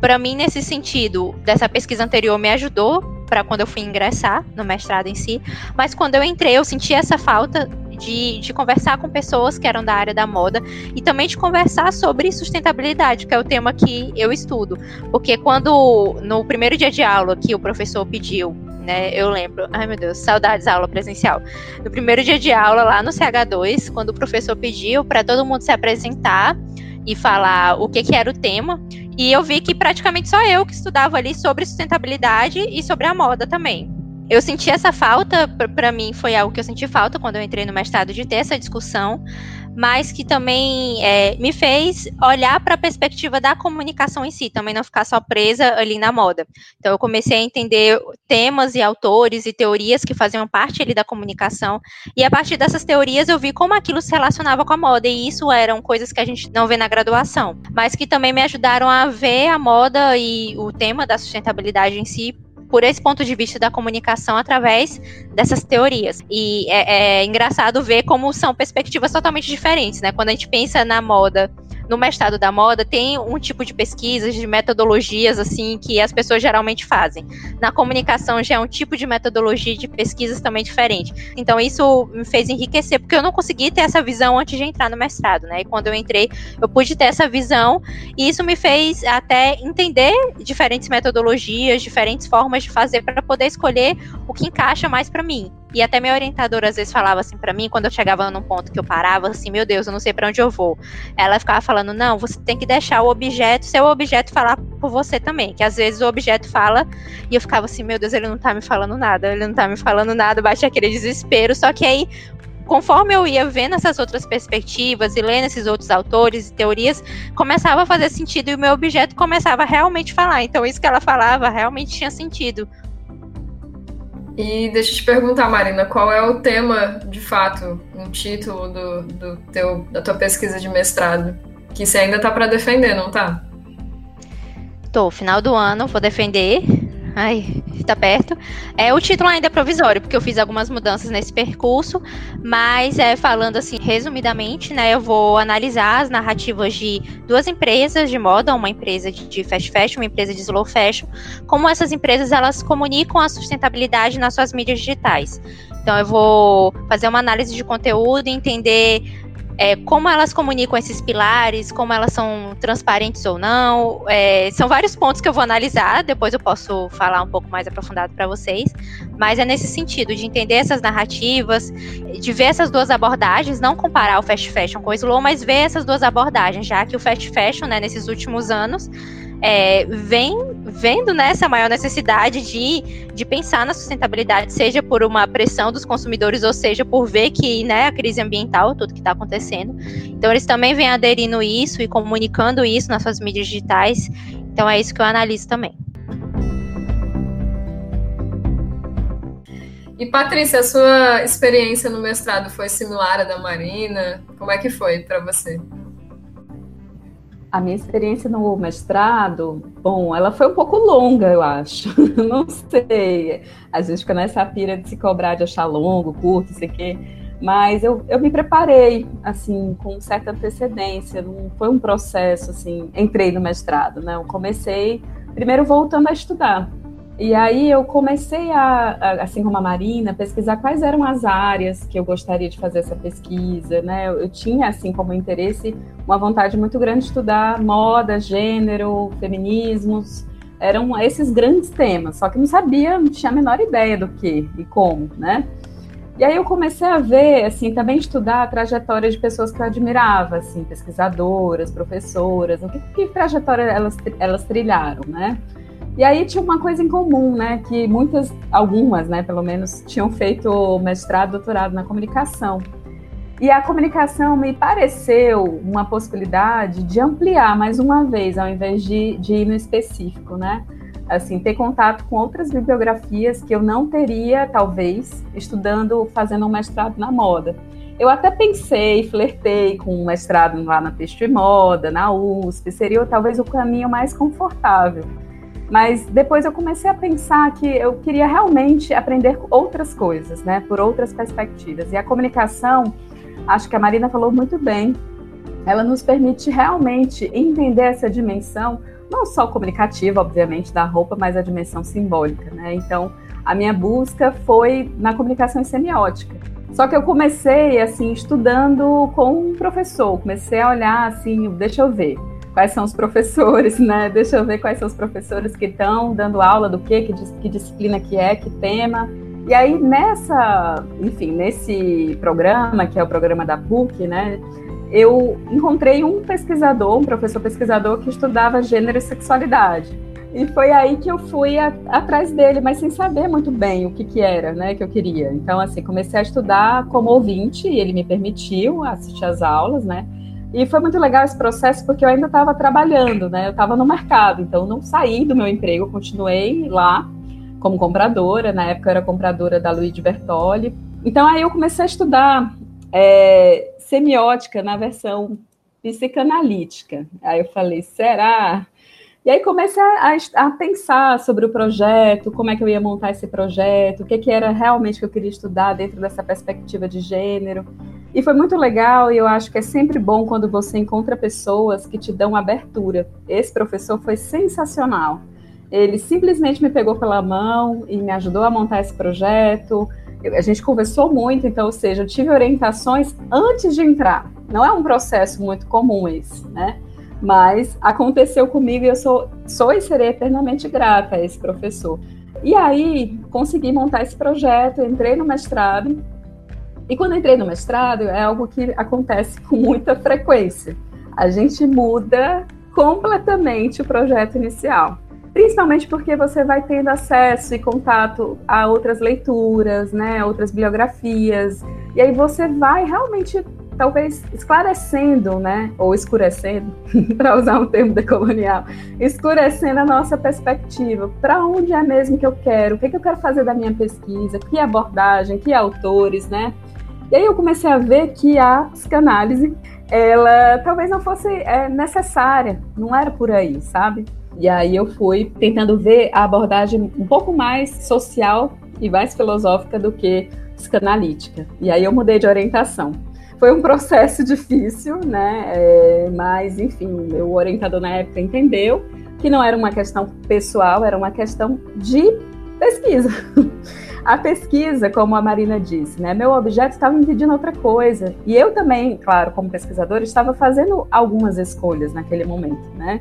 Speaker 3: para mim, nesse sentido, dessa pesquisa anterior me ajudou para quando eu fui ingressar no mestrado em si, mas quando eu entrei, eu senti essa falta de, de, conversar com pessoas que eram da área da moda e também de conversar sobre sustentabilidade, que é o tema que eu estudo. Porque quando, no primeiro dia de aula que o professor pediu, né, eu lembro, ai meu Deus, saudades da aula presencial. No primeiro dia de aula lá no CH2, quando o professor pediu para todo mundo se apresentar e falar o que, que era o tema, e eu vi que praticamente só eu que estudava ali sobre sustentabilidade e sobre a moda também. Eu senti essa falta, para mim foi algo que eu senti falta quando eu entrei no mestrado de ter essa discussão, mas que também é, me fez olhar para a perspectiva da comunicação em si, também não ficar só presa ali na moda. Então eu comecei a entender temas e autores e teorias que faziam parte ali da comunicação, e a partir dessas teorias eu vi como aquilo se relacionava com a moda, e isso eram coisas que a gente não vê na graduação, mas que também me ajudaram a ver a moda e o tema da sustentabilidade em si por esse ponto de vista da comunicação através dessas teorias. E é, é engraçado ver como são perspectivas totalmente diferentes, né? Quando a gente pensa na moda no mestrado da moda tem um tipo de pesquisas, de metodologias assim que as pessoas geralmente fazem. Na comunicação já é um tipo de metodologia de pesquisas também diferente. Então isso me fez enriquecer porque eu não consegui ter essa visão antes de entrar no mestrado, né? E quando eu entrei, eu pude ter essa visão e isso me fez até entender diferentes metodologias, diferentes formas de fazer para poder escolher o que encaixa mais para mim. E até minha orientadora às vezes falava assim para mim, quando eu chegava num ponto que eu parava, assim, meu Deus, eu não sei para onde eu vou. Ela ficava falando, não, você tem que deixar o objeto, seu objeto falar por você também. Que às vezes o objeto fala e eu ficava assim, meu Deus, ele não tá me falando nada, ele não tá me falando nada, bate aquele desespero. Só que aí conforme eu ia vendo essas outras perspectivas e lendo esses outros autores e teorias, começava a fazer sentido e o meu objeto começava a realmente falar. Então, isso que ela falava realmente tinha sentido.
Speaker 1: E deixa eu te perguntar, Marina, qual é o tema, de fato, um título do, do teu, da tua pesquisa de mestrado? Que você ainda tá para defender, não tá?
Speaker 3: Tô, final do ano, vou defender. Ai, está perto. É, o título ainda é provisório, porque eu fiz algumas mudanças nesse percurso, mas é, falando assim, resumidamente, né, eu vou analisar as narrativas de duas empresas de moda, uma empresa de fast fashion, uma empresa de slow fashion, como essas empresas elas comunicam a sustentabilidade nas suas mídias digitais. Então eu vou fazer uma análise de conteúdo e entender é, como elas comunicam esses pilares, como elas são transparentes ou não. É, são vários pontos que eu vou analisar, depois eu posso falar um pouco mais aprofundado para vocês. Mas é nesse sentido, de entender essas narrativas, de ver essas duas abordagens, não comparar o fast fashion com o slow, mas ver essas duas abordagens, já que o fast fashion, né, nesses últimos anos, é, vem vendo né, essa maior necessidade de, de pensar na sustentabilidade, seja por uma pressão dos consumidores, ou seja por ver que né, a crise ambiental, tudo que está acontecendo. Então, eles também vêm aderindo isso e comunicando isso nas suas mídias digitais. Então, é isso que eu analiso também.
Speaker 1: E Patrícia, a sua experiência no mestrado foi similar à da Marina? Como é que foi para você?
Speaker 2: A minha experiência no mestrado, bom, ela foi um pouco longa, eu acho. Não sei. Às vezes fica nessa pira de se cobrar de achar longo, curto, sei o quê. Mas eu, eu me preparei, assim, com certa antecedência. Não foi um processo, assim, entrei no mestrado, né? Eu comecei primeiro voltando a estudar. E aí eu comecei a, assim como a Marina, pesquisar quais eram as áreas que eu gostaria de fazer essa pesquisa, né? Eu, eu tinha assim como interesse uma vontade muito grande de estudar moda, gênero, feminismos, eram esses grandes temas, só que não sabia, não tinha a menor ideia do que e como, né? E aí eu comecei a ver, assim, também estudar a trajetória de pessoas que eu admirava, assim, pesquisadoras, professoras, o que, que trajetória elas, elas trilharam, né? E aí tinha uma coisa em comum, né? Que muitas, algumas, né, pelo menos, tinham feito mestrado, doutorado na comunicação. E a comunicação me pareceu uma possibilidade de ampliar mais uma vez, ao invés de, de ir no específico, né? Assim, ter contato com outras bibliografias que eu não teria, talvez, estudando, fazendo um mestrado na moda. Eu até pensei, flertei com um mestrado lá na Texto e Moda, na USP, seria talvez o caminho mais confortável. Mas depois eu comecei a pensar que eu queria realmente aprender outras coisas, né, por outras perspectivas. E a comunicação, acho que a Marina falou muito bem, ela nos permite realmente entender essa dimensão, não só comunicativa, obviamente, da roupa, mas a dimensão simbólica, né? Então, a minha busca foi na comunicação semiótica. Só que eu comecei, assim, estudando com um professor, comecei a olhar, assim, deixa eu ver, quais são os professores, né? Deixa eu ver quais são os professores que estão dando aula do quê, que, que disciplina que é, que tema. E aí, nessa, enfim, nesse programa, que é o programa da PUC, né? Eu encontrei um pesquisador, um professor pesquisador que estudava gênero e sexualidade. E foi aí que eu fui a, atrás dele, mas sem saber muito bem o que, que era, né, que eu queria. Então, assim, comecei a estudar como ouvinte, e ele me permitiu assistir às aulas, né? E foi muito legal esse processo porque eu ainda estava trabalhando, né? Eu estava no mercado, então não saí do meu emprego, continuei lá como compradora. Na época eu era compradora da Luigi Bertoli. Então aí eu comecei a estudar é, semiótica na versão psicanalítica. Aí eu falei, será? E aí comecei a, a, pensar sobre o projeto, como é que eu ia montar esse projeto, o que, que era realmente que eu queria estudar dentro dessa perspectiva de gênero. E foi muito legal, e eu acho que é sempre bom quando você encontra pessoas que te dão abertura. Esse professor foi sensacional. Ele simplesmente me pegou pela mão e me ajudou a montar esse projeto. A gente conversou muito, então, ou seja, eu tive orientações antes de entrar. Não é um processo muito comum esse, né? Mas aconteceu comigo e eu sou, sou e serei eternamente grata a esse professor. E aí, consegui montar esse projeto, entrei no mestrado e quando entrei no mestrado, é algo que acontece com muita frequência. A gente muda completamente o projeto inicial. Principalmente porque você vai tendo acesso e contato a outras leituras, né, outras bibliografias, e aí você vai realmente talvez esclarecendo, né, ou escurecendo, para usar um termo decolonial, escurecendo a nossa perspectiva. Para onde é mesmo que eu quero? O que, é que eu quero fazer da minha pesquisa? Que abordagem? Que autores, né? E aí eu comecei a ver que a psicanálise, ela talvez não fosse é, necessária, não era por aí, sabe? E aí eu fui tentando ver a abordagem um pouco mais social e mais filosófica do que psicanalítica. E aí eu mudei de orientação. Foi um processo difícil, né? É, mas, enfim, o orientador na época entendeu que não era uma questão pessoal, era uma questão de pesquisa. A pesquisa, como a Marina disse, né, meu objeto estava me pedindo outra coisa. E eu também, claro, como pesquisadora, estava fazendo algumas escolhas naquele momento, né?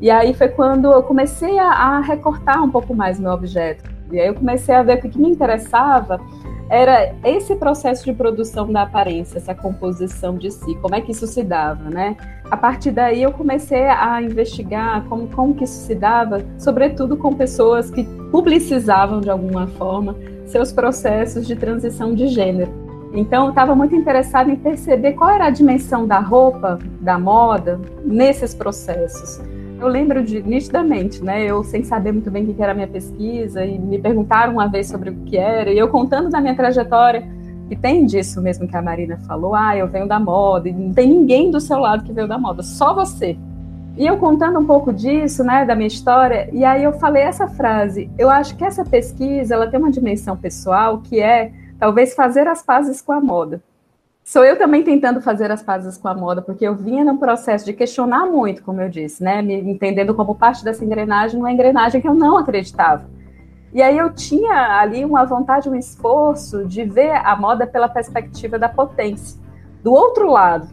Speaker 2: E aí foi quando eu comecei a, a recortar um pouco mais meu objeto. E aí eu comecei a ver que o que me interessava era esse processo de produção da aparência, essa composição de si, como é que isso se dava, né? A partir daí eu comecei a investigar como, como que isso se dava, sobretudo com pessoas que publicizavam de alguma forma seus processos de transição de gênero. Então, eu estava muito interessada em perceber qual era a dimensão da roupa, da moda, nesses processos. Eu lembro de nitidamente, né? Eu sem saber muito bem o que era a minha pesquisa e me perguntaram uma vez sobre o que era e eu contando da minha trajetória e tem disso mesmo que a Marina falou. Ah, eu venho da moda e não tem ninguém do seu lado que veio da moda, só você. E eu contando um pouco disso, né, da minha história, e aí eu falei essa frase. Eu acho que essa pesquisa ela tem uma dimensão pessoal que é talvez fazer as pazes com a moda sou eu também tentando fazer as pazes com a moda, porque eu vinha num processo de questionar muito, como eu disse, né? Me entendendo como parte dessa engrenagem, uma engrenagem que eu não acreditava. E aí eu tinha ali uma vontade, um esforço de ver a moda pela perspectiva da potência. Do outro lado,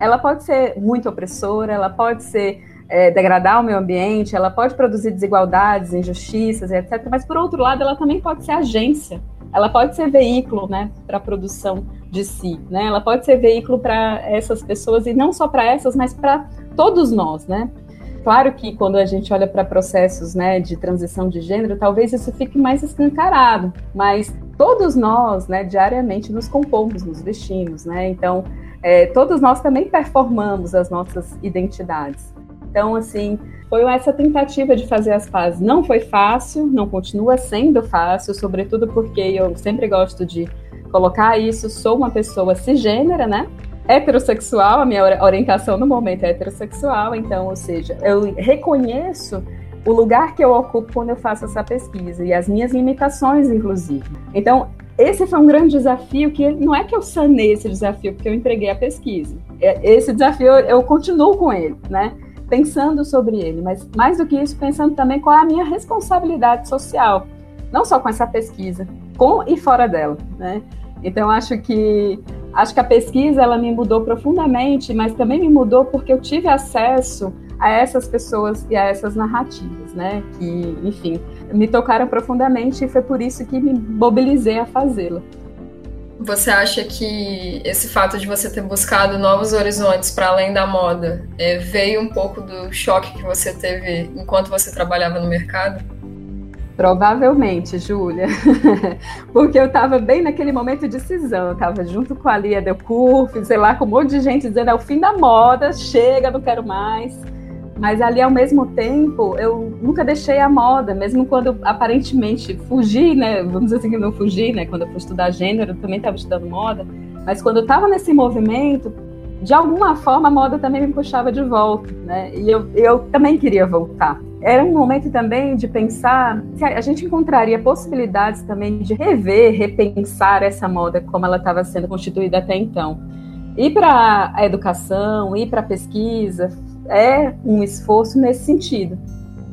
Speaker 2: ela pode ser muito opressora, ela pode ser é, degradar o meio ambiente, ela pode produzir desigualdades, injustiças, etc. Mas por outro lado, ela também pode ser agência ela pode ser veículo, né, para produção de si, né? Ela pode ser veículo para essas pessoas e não só para essas, mas para todos nós, né? Claro que quando a gente olha para processos, né, de transição de gênero, talvez isso fique mais escancarado, mas todos nós, né, diariamente nos compomos, nos vestimos, né? Então, é, todos nós também performamos as nossas identidades. Então, assim, foi essa tentativa de fazer as pazes. Não foi fácil, não continua sendo fácil, sobretudo porque eu sempre gosto de colocar isso. Sou uma pessoa cisgênera, né? Heterossexual, a minha orientação no momento é heterossexual, então, ou seja, eu reconheço o lugar que eu ocupo quando eu faço essa pesquisa e as minhas limitações, inclusive. Então, esse foi um grande desafio que não é que eu sanei esse desafio porque eu entreguei a pesquisa. É, esse desafio eu continuo com ele, né? Pensando sobre ele, mas mais do que isso, pensando também qual é a minha responsabilidade social, não só com essa pesquisa, com e fora dela, né? Então acho que acho que a pesquisa ela me mudou profundamente, mas também me mudou porque eu tive acesso a essas pessoas e a essas narrativas, né? Que, enfim, me tocaram profundamente e foi por isso que me mobilizei a fazê-la.
Speaker 1: Você acha que esse fato de você ter buscado novos horizontes para além da moda é, veio um pouco do choque que você teve enquanto você trabalhava no mercado?
Speaker 2: Provavelmente, Júlia, porque eu estava bem naquele momento de cisão, eu estava junto com a Lia Delcourt, sei lá, com um monte de gente dizendo é o fim da moda, chega, não quero mais. Mas ali, ao mesmo tempo, eu nunca deixei a moda, mesmo quando aparentemente fugi, né? Vamos dizer assim que não fugi, né? Quando eu fui estudar gênero, eu também estava estudando moda. Mas quando eu estava nesse movimento, de alguma forma a moda também me puxava de volta, né? E eu, eu também queria voltar. Era um momento também de pensar se a gente encontraria possibilidades também de rever, repensar essa moda como ela estava sendo constituída até então. Ir para a educação, ir para a pesquisa, é um esforço nesse sentido.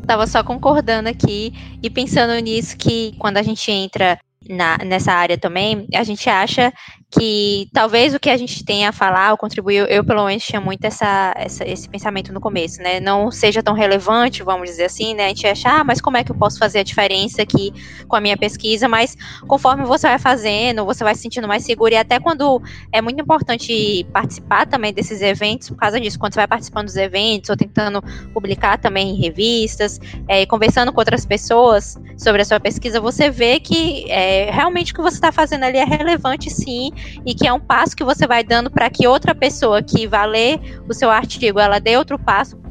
Speaker 3: Estava só concordando aqui e pensando nisso que quando a gente entra na, nessa área também, a gente acha que talvez o que a gente tenha a falar ou contribuir, eu, pelo menos tinha muito essa, essa, esse pensamento no começo, né? Não seja tão relevante, vamos dizer assim, né? A gente acha, ah, mas como é que eu posso fazer a diferença aqui com a minha pesquisa? Mas conforme você vai fazendo, você vai se sentindo mais seguro e até quando é muito importante participar também desses eventos, por causa disso, quando você vai participando dos eventos ou tentando publicar também em revistas, é, conversando com outras pessoas sobre a sua pesquisa, você vê que é, realmente o que você está fazendo ali é relevante sim e que é um passo que você vai dando para que outra pessoa que vai ler o seu artigo, ela dê outro passo.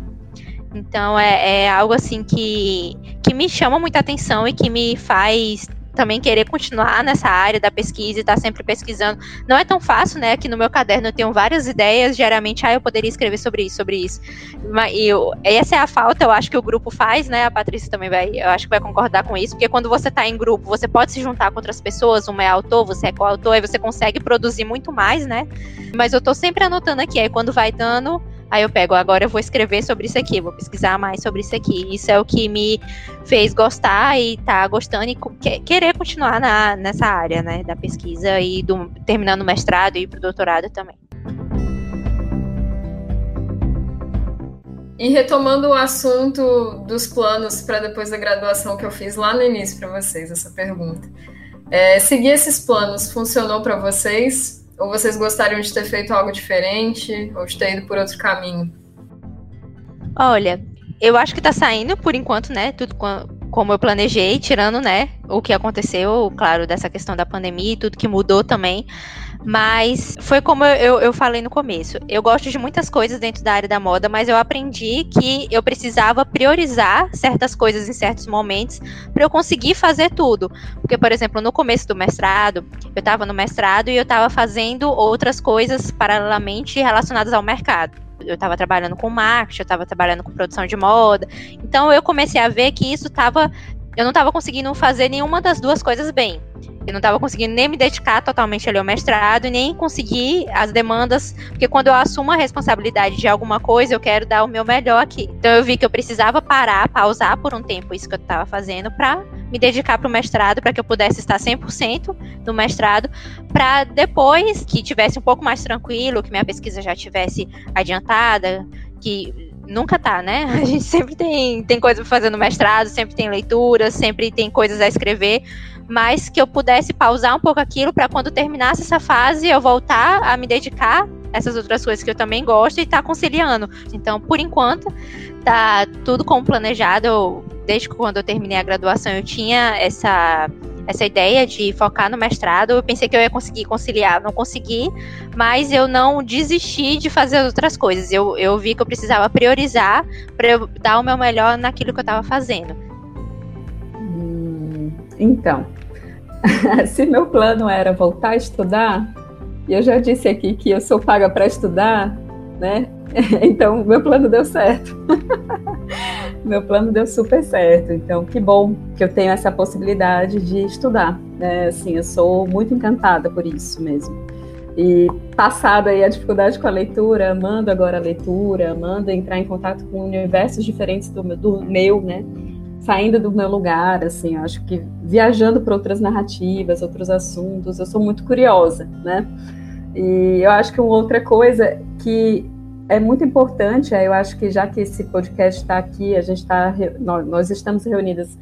Speaker 3: Então é, é algo assim que, que me chama muita atenção e que me faz também querer continuar nessa área da pesquisa e estar tá sempre pesquisando. Não é tão fácil, né? Aqui no meu caderno eu tenho várias ideias, geralmente, ah, eu poderia escrever sobre isso, sobre isso. E eu, essa é a falta, eu acho que o grupo faz, né? A Patrícia também vai, eu acho que vai concordar com isso, porque quando você está em grupo, você pode se juntar com outras pessoas, uma é autor, você é coautor, aí você consegue produzir muito mais, né? Mas eu estou sempre anotando aqui, aí quando vai dando Aí eu pego, agora eu vou escrever sobre isso aqui, vou pesquisar mais sobre isso aqui. Isso é o que me fez gostar e tá gostando e querer continuar na, nessa área, né, da pesquisa e do, terminando o mestrado e pro doutorado também.
Speaker 1: E retomando o assunto dos planos para depois da graduação que eu fiz lá no início para vocês, essa pergunta. É, seguir esses planos funcionou para vocês? Ou vocês gostariam de ter feito algo diferente? Ou de ter ido por outro caminho?
Speaker 3: Olha, eu acho que tá saindo por enquanto, né? Tudo como eu planejei, tirando, né? O que aconteceu, claro, dessa questão da pandemia e tudo que mudou também. Mas foi como eu, eu falei no começo. Eu gosto de muitas coisas dentro da área da moda, mas eu aprendi que eu precisava priorizar certas coisas em certos momentos para eu conseguir fazer tudo. Porque, por exemplo, no começo do mestrado, eu estava no mestrado e eu estava fazendo outras coisas paralelamente relacionadas ao mercado eu estava trabalhando com marketing, eu estava trabalhando com produção de moda. Então eu comecei a ver que isso estava eu não estava conseguindo fazer nenhuma das duas coisas bem. Eu não estava conseguindo nem me dedicar totalmente ali ao mestrado, nem conseguir as demandas, porque quando eu assumo a responsabilidade de alguma coisa, eu quero dar o meu melhor aqui. Então eu vi que eu precisava parar, pausar por um tempo isso que eu estava fazendo para me dedicar para o mestrado, para que eu pudesse estar 100% no mestrado, para depois que tivesse um pouco mais tranquilo, que minha pesquisa já tivesse adiantada, que nunca tá, né? A gente sempre tem, tem coisa pra fazer no mestrado, sempre tem leitura, sempre tem coisas a escrever, mas que eu pudesse pausar um pouco aquilo para quando terminasse essa fase eu voltar a me dedicar a essas outras coisas que eu também gosto e tá conciliando. Então, por enquanto, tá tudo como planejado. Eu, desde quando eu terminei a graduação, eu tinha essa essa ideia de focar no mestrado. Eu pensei que eu ia conseguir conciliar, não consegui, mas eu não desisti de fazer outras coisas. Eu, eu vi que eu precisava priorizar para eu dar o meu melhor naquilo que eu estava fazendo.
Speaker 2: Então, se meu plano era voltar a estudar, e eu já disse aqui que eu sou paga para estudar, né? Então, meu plano deu certo. meu plano deu super certo. Então, que bom que eu tenho essa possibilidade de estudar. Né? Assim, eu sou muito encantada por isso mesmo. E passada aí a dificuldade com a leitura, amando agora a leitura, amando entrar em contato com universos diferentes do meu, do meu né? Saindo do meu lugar, assim, acho que viajando para outras narrativas, outros assuntos, eu sou muito curiosa, né? E eu acho que uma outra coisa que é muito importante, eu acho que já que esse podcast está aqui, a gente está, nós estamos reunidas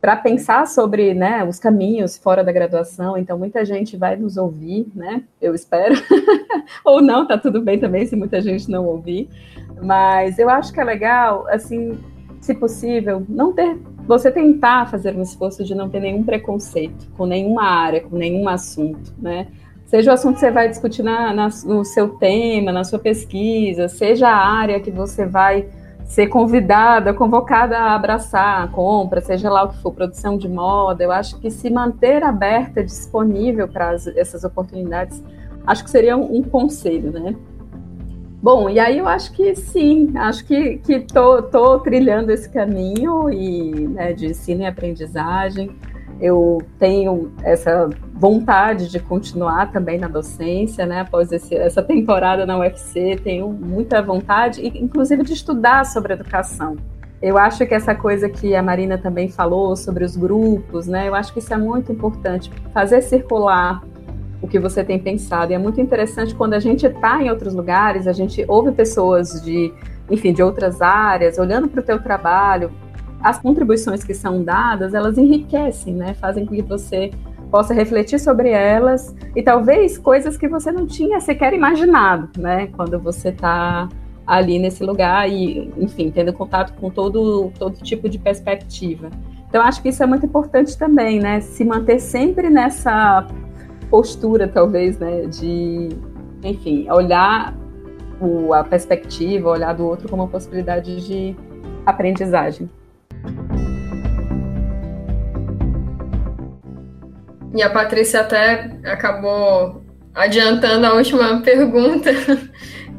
Speaker 2: para pensar sobre né, os caminhos fora da graduação, então muita gente vai nos ouvir, né? Eu espero. Ou não, tá tudo bem também se muita gente não ouvir. Mas eu acho que é legal, assim, se possível, não ter. Você tentar fazer um esforço de não ter nenhum preconceito com nenhuma área, com nenhum assunto, né? seja o assunto que você vai discutir na, na, no seu tema, na sua pesquisa, seja a área que você vai ser convidada, convocada a abraçar a compra, seja lá o que for, produção de moda, eu acho que se manter aberta, disponível para essas oportunidades, acho que seria um, um, conselho, né? Bom, e aí eu acho que sim, acho que, que tô, tô trilhando esse caminho e, né, de ensino e aprendizagem, eu tenho essa vontade de continuar também na docência, né? Após esse, essa temporada na UFC, tenho muita vontade, inclusive de estudar sobre educação. Eu acho que essa coisa que a Marina também falou sobre os grupos, né? Eu acho que isso é muito importante, fazer circular o que você tem pensado. E é muito interessante quando a gente está em outros lugares, a gente ouve pessoas de, enfim, de outras áreas, olhando para o teu trabalho, as contribuições que são dadas, elas enriquecem, né? Fazem com que você possa refletir sobre elas e talvez coisas que você não tinha sequer imaginado, né? Quando você está ali nesse lugar e, enfim, tendo contato com todo, todo tipo de perspectiva. Então, acho que isso é muito importante também, né? Se manter sempre nessa postura, talvez, né? De, enfim, olhar o, a perspectiva, olhar do outro como uma possibilidade de aprendizagem.
Speaker 1: E a Patrícia até acabou adiantando a última pergunta,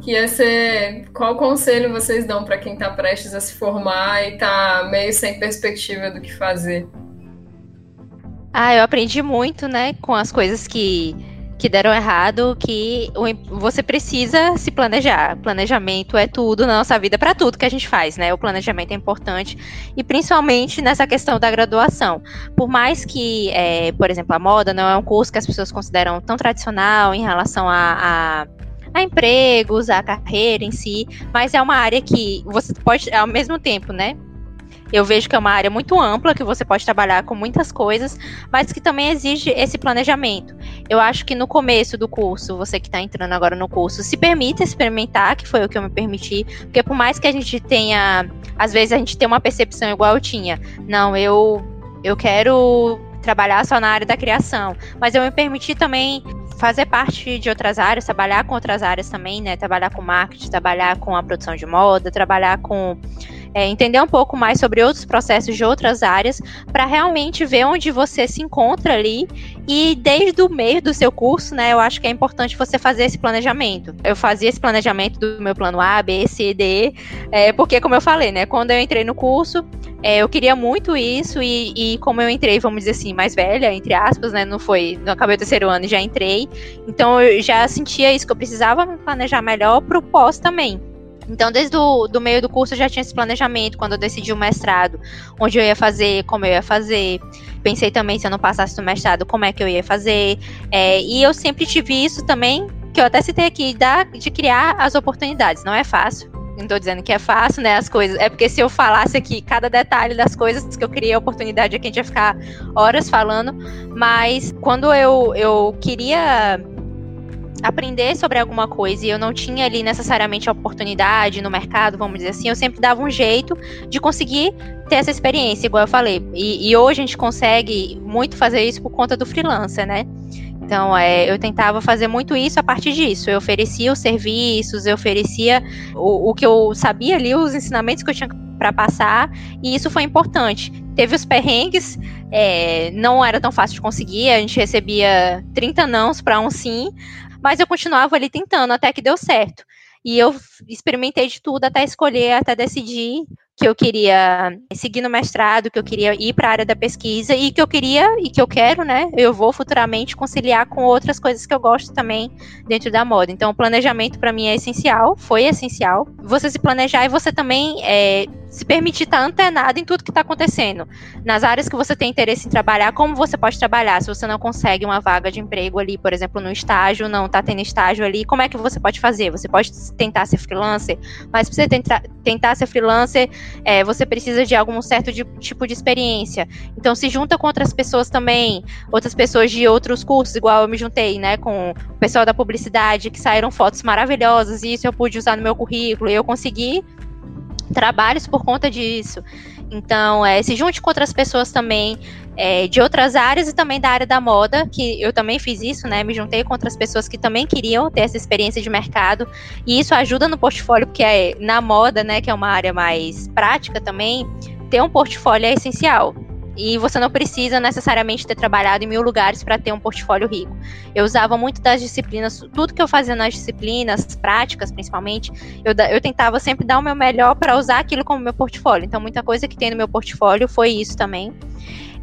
Speaker 1: que ia ser qual conselho vocês dão para quem está prestes a se formar e está meio sem perspectiva do que fazer?
Speaker 3: Ah, eu aprendi muito, né, com as coisas que que deram errado, que você precisa se planejar. Planejamento é tudo na nossa vida, para tudo que a gente faz, né? O planejamento é importante, e principalmente nessa questão da graduação. Por mais que, é, por exemplo, a moda não é um curso que as pessoas consideram tão tradicional em relação a, a a empregos, a carreira em si, mas é uma área que você pode, ao mesmo tempo, né, eu vejo que é uma área muito ampla, que você pode trabalhar com muitas coisas, mas que também exige esse planejamento. Eu acho que no começo do curso, você que está entrando agora no curso, se permita experimentar, que foi o que eu me permiti, porque por mais que a gente tenha, às vezes a gente tem uma percepção igual eu tinha, não, eu eu quero trabalhar só na área da criação, mas eu me permiti também fazer parte de outras áreas, trabalhar com outras áreas também, né? Trabalhar com marketing, trabalhar com a produção de moda, trabalhar com é, entender um pouco mais sobre outros processos de outras áreas, para realmente ver onde você se encontra ali. E desde o meio do seu curso, né, eu acho que é importante você fazer esse planejamento. Eu fazia esse planejamento do meu plano A, B, C, D, é, porque, como eu falei, né, quando eu entrei no curso, é, eu queria muito isso, e, e, como eu entrei, vamos dizer assim, mais velha, entre aspas, né? Não foi. Não acabei o terceiro ano e já entrei. Então eu já sentia isso, que eu precisava me planejar melhor pro pós também. Então, desde o do meio do curso, eu já tinha esse planejamento, quando eu decidi o mestrado, onde eu ia fazer, como eu ia fazer. Pensei também, se eu não passasse no mestrado, como é que eu ia fazer. É, e eu sempre tive isso também, que eu até citei aqui, da, de criar as oportunidades. Não é fácil, não estou dizendo que é fácil, né, as coisas. É porque se eu falasse aqui cada detalhe das coisas que eu criei a oportunidade aqui, a gente ia ficar horas falando. Mas quando eu, eu queria aprender sobre alguma coisa e eu não tinha ali necessariamente a oportunidade no mercado, vamos dizer assim, eu sempre dava um jeito de conseguir ter essa experiência, igual eu falei. E, e hoje a gente consegue muito fazer isso por conta do freelancer, né? Então, é, eu tentava fazer muito isso a partir disso. Eu oferecia os serviços, eu oferecia o, o que eu sabia ali, os ensinamentos que eu tinha para passar, e isso foi importante. Teve os perrengues, é, não era tão fácil de conseguir, a gente recebia 30 nãos para um sim, mas eu continuava ali tentando até que deu certo. E eu experimentei de tudo até escolher, até decidir que eu queria seguir no mestrado, que eu queria ir para a área da pesquisa e que eu queria e que eu quero, né? Eu vou futuramente conciliar com outras coisas que eu gosto também dentro da moda. Então, o planejamento para mim é essencial, foi essencial. Você se planejar e você também é, se permitir estar antenado em tudo que está acontecendo. Nas áreas que você tem interesse em trabalhar, como você pode trabalhar? Se você não consegue uma vaga de emprego ali, por exemplo, no estágio, não está tendo estágio ali, como é que você pode fazer? Você pode tentar ser freelancer, mas para você tentar, tentar ser freelancer, é, você precisa de algum certo de, tipo de experiência. Então, se junta com outras pessoas também, outras pessoas de outros cursos, igual eu me juntei, né, com o pessoal da publicidade, que saíram fotos maravilhosas, e isso eu pude usar no meu currículo, e eu consegui trabalhos por conta disso. Então, é, se junte com outras pessoas também é, de outras áreas e também da área da moda, que eu também fiz isso, né? Me juntei com outras pessoas que também queriam ter essa experiência de mercado. E isso ajuda no portfólio, porque é na moda, né, que é uma área mais prática também, ter um portfólio é essencial. E você não precisa necessariamente ter trabalhado em mil lugares para ter um portfólio rico. Eu usava muito das disciplinas, tudo que eu fazia nas disciplinas, práticas principalmente, eu, eu tentava sempre dar o meu melhor para usar aquilo como meu portfólio. Então, muita coisa que tem no meu portfólio foi isso também.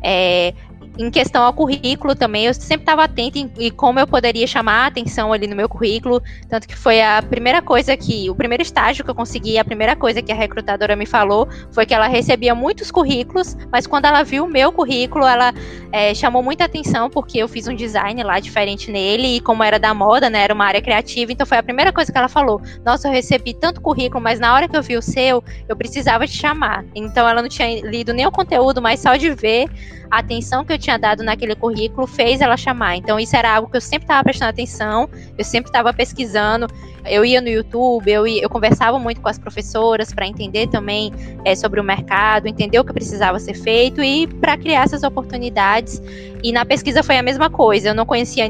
Speaker 3: É, em questão ao currículo também, eu sempre estava atenta em, em, como eu poderia chamar a atenção ali no meu currículo, tanto que foi a primeira coisa que, o primeiro estágio que eu consegui, a primeira coisa que a recrutadora me falou foi que ela recebia muitos currículos, mas quando ela viu o meu currículo, ela é, chamou muita atenção porque eu fiz um design lá diferente nele e como era da moda, né, era uma área criativa, então foi a primeira coisa que ela falou. Nossa, eu recebi tanto currículo, mas na hora que eu vi o seu, eu precisava te chamar. Então ela não tinha lido nem o conteúdo, mas só de ver a atenção que eu tinha dado naquele currículo fez ela chamar. Então, isso era algo que eu sempre estava prestando atenção, eu sempre estava pesquisando. Eu ia no YouTube, eu, ia, eu conversava muito com as professoras para entender também é, sobre o mercado, entender o que precisava ser feito e para criar essas oportunidades. E na pesquisa foi a mesma coisa. Eu não conhecia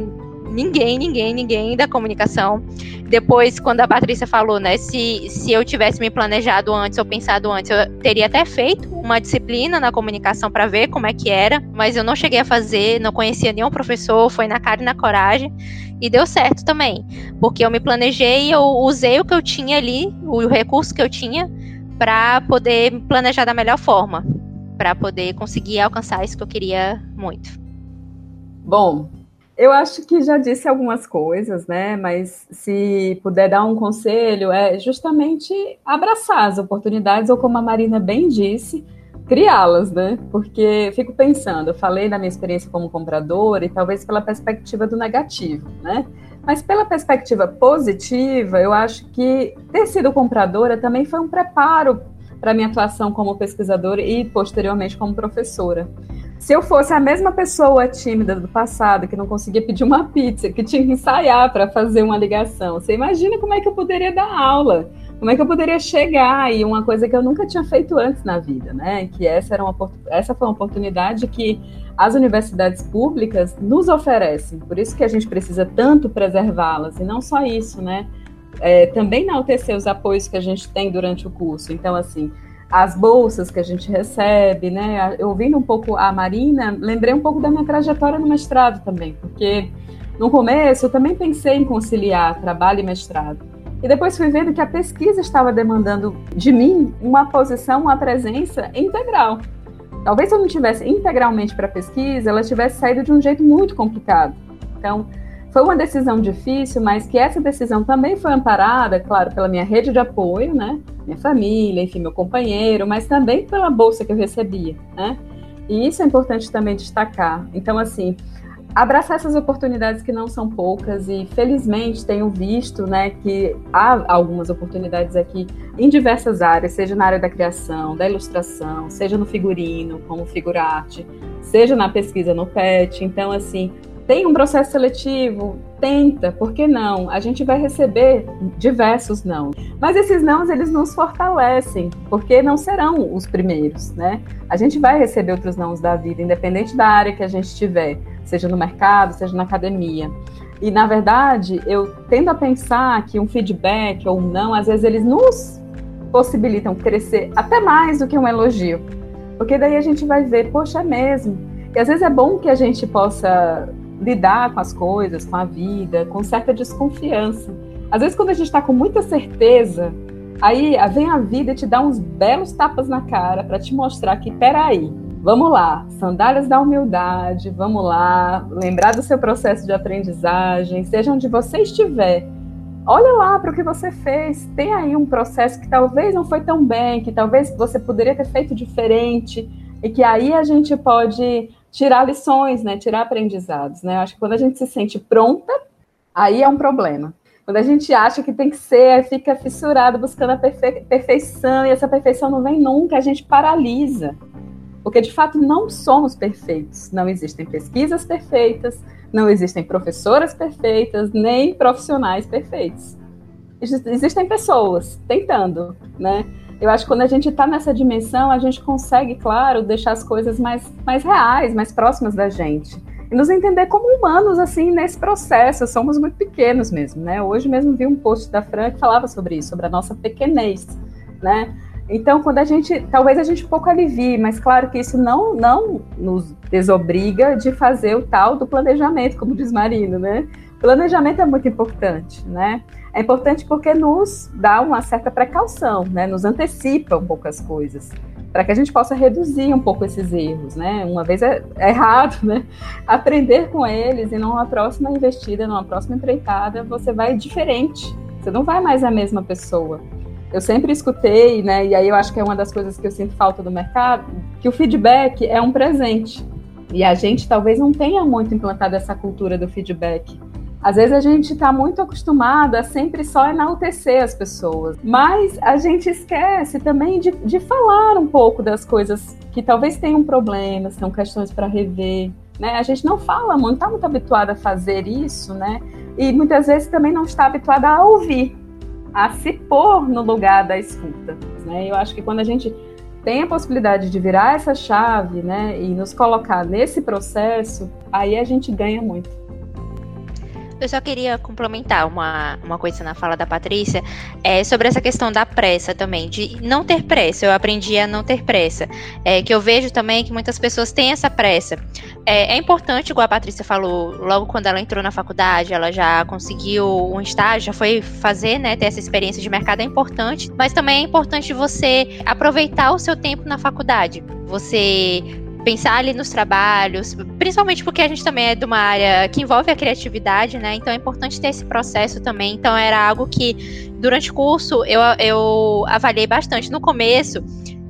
Speaker 3: ninguém, ninguém, ninguém da comunicação. Depois, quando a Patrícia falou, né, se, se eu tivesse me planejado antes ou pensado antes, eu teria até feito uma disciplina na comunicação para ver como é que era, mas eu não cheguei a fazer, não conhecia nenhum professor, foi na cara e na coragem. E deu certo também, porque eu me planejei, eu usei o que eu tinha ali, o recurso que eu tinha, para poder planejar da melhor forma, para poder conseguir alcançar isso que eu queria muito.
Speaker 2: Bom, eu acho que já disse algumas coisas, né? Mas se puder dar um conselho, é justamente abraçar as oportunidades, ou como a Marina bem disse, criá-las, né? Porque fico pensando, eu falei da minha experiência como compradora e talvez pela perspectiva do negativo, né? Mas pela perspectiva positiva, eu acho que ter sido compradora também foi um preparo para minha atuação como pesquisadora e posteriormente como professora. Se eu fosse a mesma pessoa tímida do passado, que não conseguia pedir uma pizza, que tinha que ensaiar para fazer uma ligação, você imagina como é que eu poderia dar aula? Como é que eu poderia chegar? E uma coisa que eu nunca tinha feito antes na vida, né? Que essa, era uma, essa foi uma oportunidade que as universidades públicas nos oferecem. Por isso que a gente precisa tanto preservá-las. E não só isso, né? É, também enaltecer os apoios que a gente tem durante o curso. Então, assim, as bolsas que a gente recebe, né? Eu ouvindo um pouco a Marina, lembrei um pouco da minha trajetória no mestrado também, porque no começo eu também pensei em conciliar trabalho e mestrado. E depois fui vendo que a pesquisa estava demandando de mim uma posição, uma presença integral. Talvez se eu não tivesse integralmente para a pesquisa, ela tivesse saído de um jeito muito complicado. Então, foi uma decisão difícil, mas que essa decisão também foi amparada, claro, pela minha rede de apoio, né? Minha família, enfim, meu companheiro, mas também pela bolsa que eu recebia, né? E isso é importante também destacar. Então, assim, abraçar essas oportunidades que não são poucas e felizmente tenho visto, né, que há algumas oportunidades aqui em diversas áreas, seja na área da criação, da ilustração, seja no figurino, como figurarte, seja na pesquisa no PET. Então, assim, tem um processo seletivo? Tenta, por que não? A gente vai receber diversos não. Mas esses não, eles nos fortalecem, porque não serão os primeiros, né? A gente vai receber outros nãos da vida, independente da área que a gente estiver, seja no mercado, seja na academia. E, na verdade, eu tendo a pensar que um feedback ou um não, às vezes eles nos possibilitam crescer até mais do que um elogio. Porque daí a gente vai ver, poxa, é mesmo. E às vezes é bom que a gente possa lidar com as coisas, com a vida, com certa desconfiança. Às vezes, quando a gente está com muita certeza, aí vem a vida e te dá uns belos tapas na cara para te mostrar que, peraí, vamos lá, sandálias da humildade, vamos lá, lembrar do seu processo de aprendizagem, seja onde você estiver. Olha lá para o que você fez. Tem aí um processo que talvez não foi tão bem, que talvez você poderia ter feito diferente, e que aí a gente pode tirar lições, né? Tirar aprendizados, né? Acho que quando a gente se sente pronta, aí é um problema. Quando a gente acha que tem que ser, fica fissurado buscando a perfe perfeição e essa perfeição não vem nunca, a gente paralisa. Porque de fato não somos perfeitos. Não existem pesquisas perfeitas, não existem professoras perfeitas, nem profissionais perfeitos. Existem pessoas tentando, né? Eu acho que quando a gente está nessa dimensão, a gente consegue, claro, deixar as coisas mais, mais reais, mais próximas da gente. E nos entender como humanos, assim, nesse processo. Somos muito pequenos mesmo, né? Hoje mesmo vi um post da Fran que falava sobre isso, sobre a nossa pequenez, né? Então, quando a gente, talvez a gente um pouco alivie, mas claro que isso não, não nos desobriga de fazer o tal do planejamento, como diz Marino, né? Planejamento é muito importante, né? É importante porque nos dá uma certa precaução, né? Nos antecipa um pouco as coisas, para que a gente possa reduzir um pouco esses erros, né? Uma vez é, é errado, né? Aprender com eles e numa próxima investida, numa próxima empreitada, você vai diferente. Você não vai mais a mesma pessoa. Eu sempre escutei, né? E aí eu acho que é uma das coisas que eu sinto falta do mercado, que o feedback é um presente. E a gente talvez não tenha muito implantado essa cultura do feedback às vezes a gente está muito acostumado a sempre só enaltecer as pessoas, mas a gente esquece também de, de falar um pouco das coisas que talvez tenham problemas, são questões para rever. Né? A gente não fala muito, está muito habituada a fazer isso, né? E muitas vezes também não está habituada a ouvir, a se pôr no lugar da escuta. Né? Eu acho que quando a gente tem a possibilidade de virar essa chave, né, e nos colocar nesse processo, aí a gente ganha muito.
Speaker 3: Eu só queria complementar uma, uma coisa na fala da Patrícia, é, sobre essa questão da pressa também, de não ter pressa. Eu aprendi a não ter pressa. É, que eu vejo também que muitas pessoas têm essa pressa. É, é, importante, igual a Patrícia falou, logo quando ela entrou na faculdade, ela já conseguiu um estágio, já foi fazer, né, ter essa experiência de mercado, é importante, mas também é importante você aproveitar o seu tempo na faculdade. Você pensar ali nos trabalhos, principalmente porque a gente também é de uma área que envolve a criatividade, né? Então é importante ter esse processo também. Então era algo que durante o curso eu, eu avaliei bastante. No começo,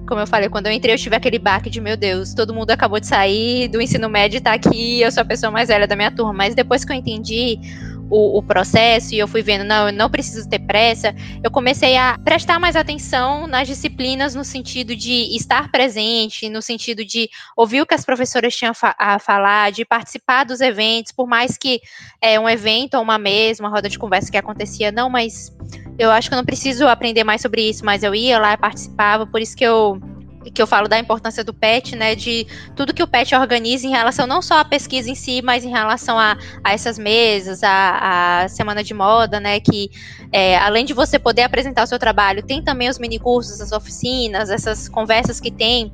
Speaker 3: como eu falei, quando eu entrei, eu tive aquele baque de meu Deus, todo mundo acabou de sair do ensino médio e tá aqui, eu sou a pessoa mais velha da minha turma. Mas depois que eu entendi o, o, processo e eu fui vendo, não, eu não preciso ter pressa, eu comecei a prestar mais atenção nas disciplinas no sentido de estar presente, no sentido de ouvir o que as professoras tinham a falar, de participar dos eventos, por mais que é um evento ou uma mesa, uma roda de conversa que acontecia, não, mas eu acho que eu não preciso aprender mais sobre isso, mas eu ia lá e participava, por isso que eu que eu falo da importância do PET, né, de tudo que o PET organiza em relação não só à pesquisa em si, mas em relação a, a essas mesas, a, a semana de moda, né, que é, além de você poder apresentar o seu trabalho, tem também os mini cursos, as oficinas, essas conversas que tem.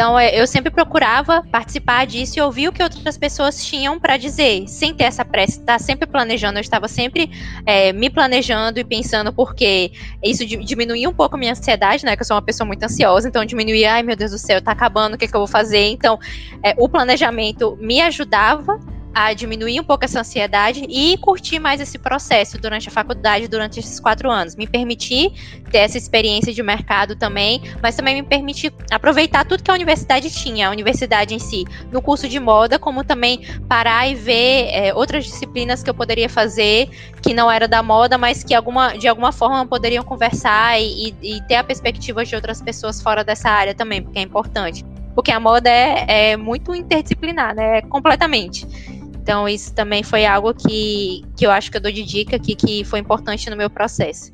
Speaker 3: Então, é, eu sempre procurava participar disso e ouvir o que outras pessoas tinham para dizer, sem ter essa pressa, estar tá sempre planejando. Eu estava sempre é, me planejando e pensando, porque isso diminuía um pouco a minha ansiedade, né? Que eu sou uma pessoa muito ansiosa, então diminuía, ai meu Deus do céu, tá acabando, o que, que eu vou fazer? Então, é, o planejamento me ajudava a diminuir um pouco essa ansiedade e curtir mais esse processo durante a faculdade, durante esses quatro anos. Me permitir ter essa experiência de mercado também, mas também me permitir aproveitar tudo que a universidade tinha, a universidade em si, no curso de moda, como também parar e ver é, outras disciplinas que eu poderia fazer que não era da moda, mas que alguma, de alguma forma poderiam conversar e, e ter a perspectiva de outras pessoas fora dessa área também, porque é importante. Porque a moda é, é muito interdisciplinar, né? Completamente. Então, isso também foi algo que, que eu acho que eu dou de dica aqui, que foi importante no meu processo.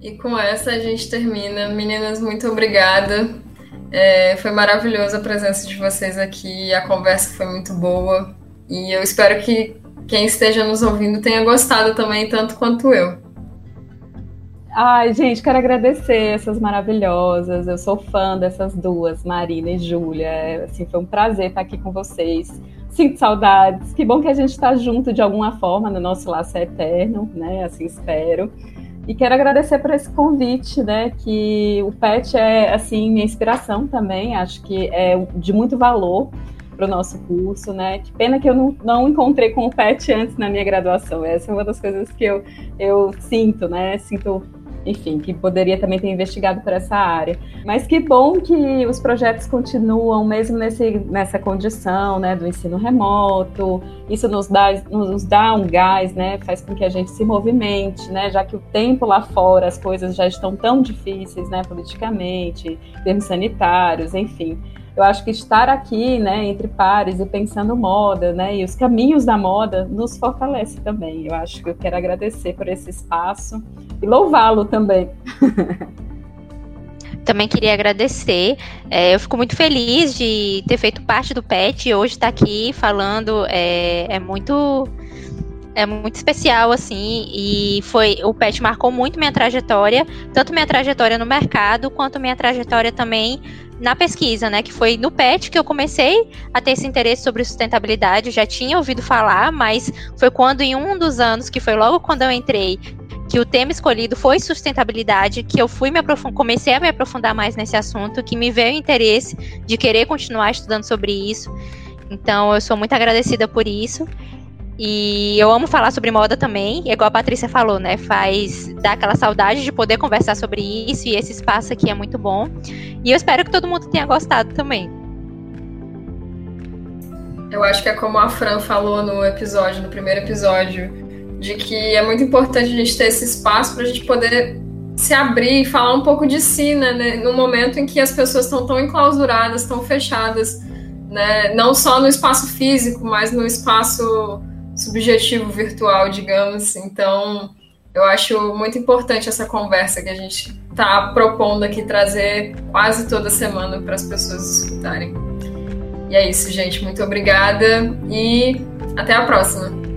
Speaker 1: E com essa a gente termina. Meninas, muito obrigada. É, foi maravilhosa a presença de vocês aqui, a conversa foi muito boa. E eu espero que quem esteja nos ouvindo tenha gostado também, tanto quanto eu.
Speaker 2: Ai, gente, quero agradecer essas maravilhosas. Eu sou fã dessas duas, Marina e Júlia. Assim, foi um prazer estar aqui com vocês. Sinto saudades. Que bom que a gente está junto de alguma forma no nosso laço eterno, né? Assim espero. E quero agradecer por esse convite, né? Que o PET é assim minha inspiração também. Acho que é de muito valor para o nosso curso, né? Que pena que eu não, não encontrei com o PET antes na minha graduação. Essa é uma das coisas que eu, eu sinto, né? Sinto enfim, que poderia também ter investigado por essa área. Mas que bom que os projetos continuam mesmo nesse, nessa condição, né, do ensino remoto. Isso nos dá, nos dá um gás, né, faz com que a gente se movimente, né, já que o tempo lá fora, as coisas já estão tão difíceis, né, politicamente, termos sanitários, enfim eu acho que estar aqui, né, entre pares e pensando moda, né, e os caminhos da moda nos fortalece também. Eu acho que eu quero agradecer por esse espaço e louvá-lo também.
Speaker 3: Também queria agradecer. É, eu fico muito feliz de ter feito parte do PET e hoje estar aqui falando. É, é muito é muito especial, assim, e foi o PET marcou muito minha trajetória, tanto minha trajetória no mercado, quanto minha trajetória também na pesquisa, né? Que foi no PET que eu comecei a ter esse interesse sobre sustentabilidade. Eu já tinha ouvido falar, mas foi quando, em um dos anos, que foi logo quando eu entrei, que o tema escolhido foi sustentabilidade, que eu fui me comecei a me aprofundar mais nesse assunto, que me veio o interesse de querer continuar estudando sobre isso. Então, eu sou muito agradecida por isso. E eu amo falar sobre moda também, e igual a Patrícia falou, né? Faz dá aquela saudade de poder conversar sobre isso, e esse espaço aqui é muito bom. E eu espero que todo mundo tenha gostado também.
Speaker 1: Eu acho que é como a Fran falou no episódio, no primeiro episódio, de que é muito importante a gente ter esse espaço para a gente poder se abrir e falar um pouco de si, né? No momento em que as pessoas estão tão enclausuradas, tão fechadas, né? Não só no espaço físico, mas no espaço subjetivo virtual, digamos. Então, eu acho muito importante essa conversa que a gente está propondo aqui trazer quase toda semana para as pessoas escutarem. E é isso, gente. Muito obrigada e até a próxima.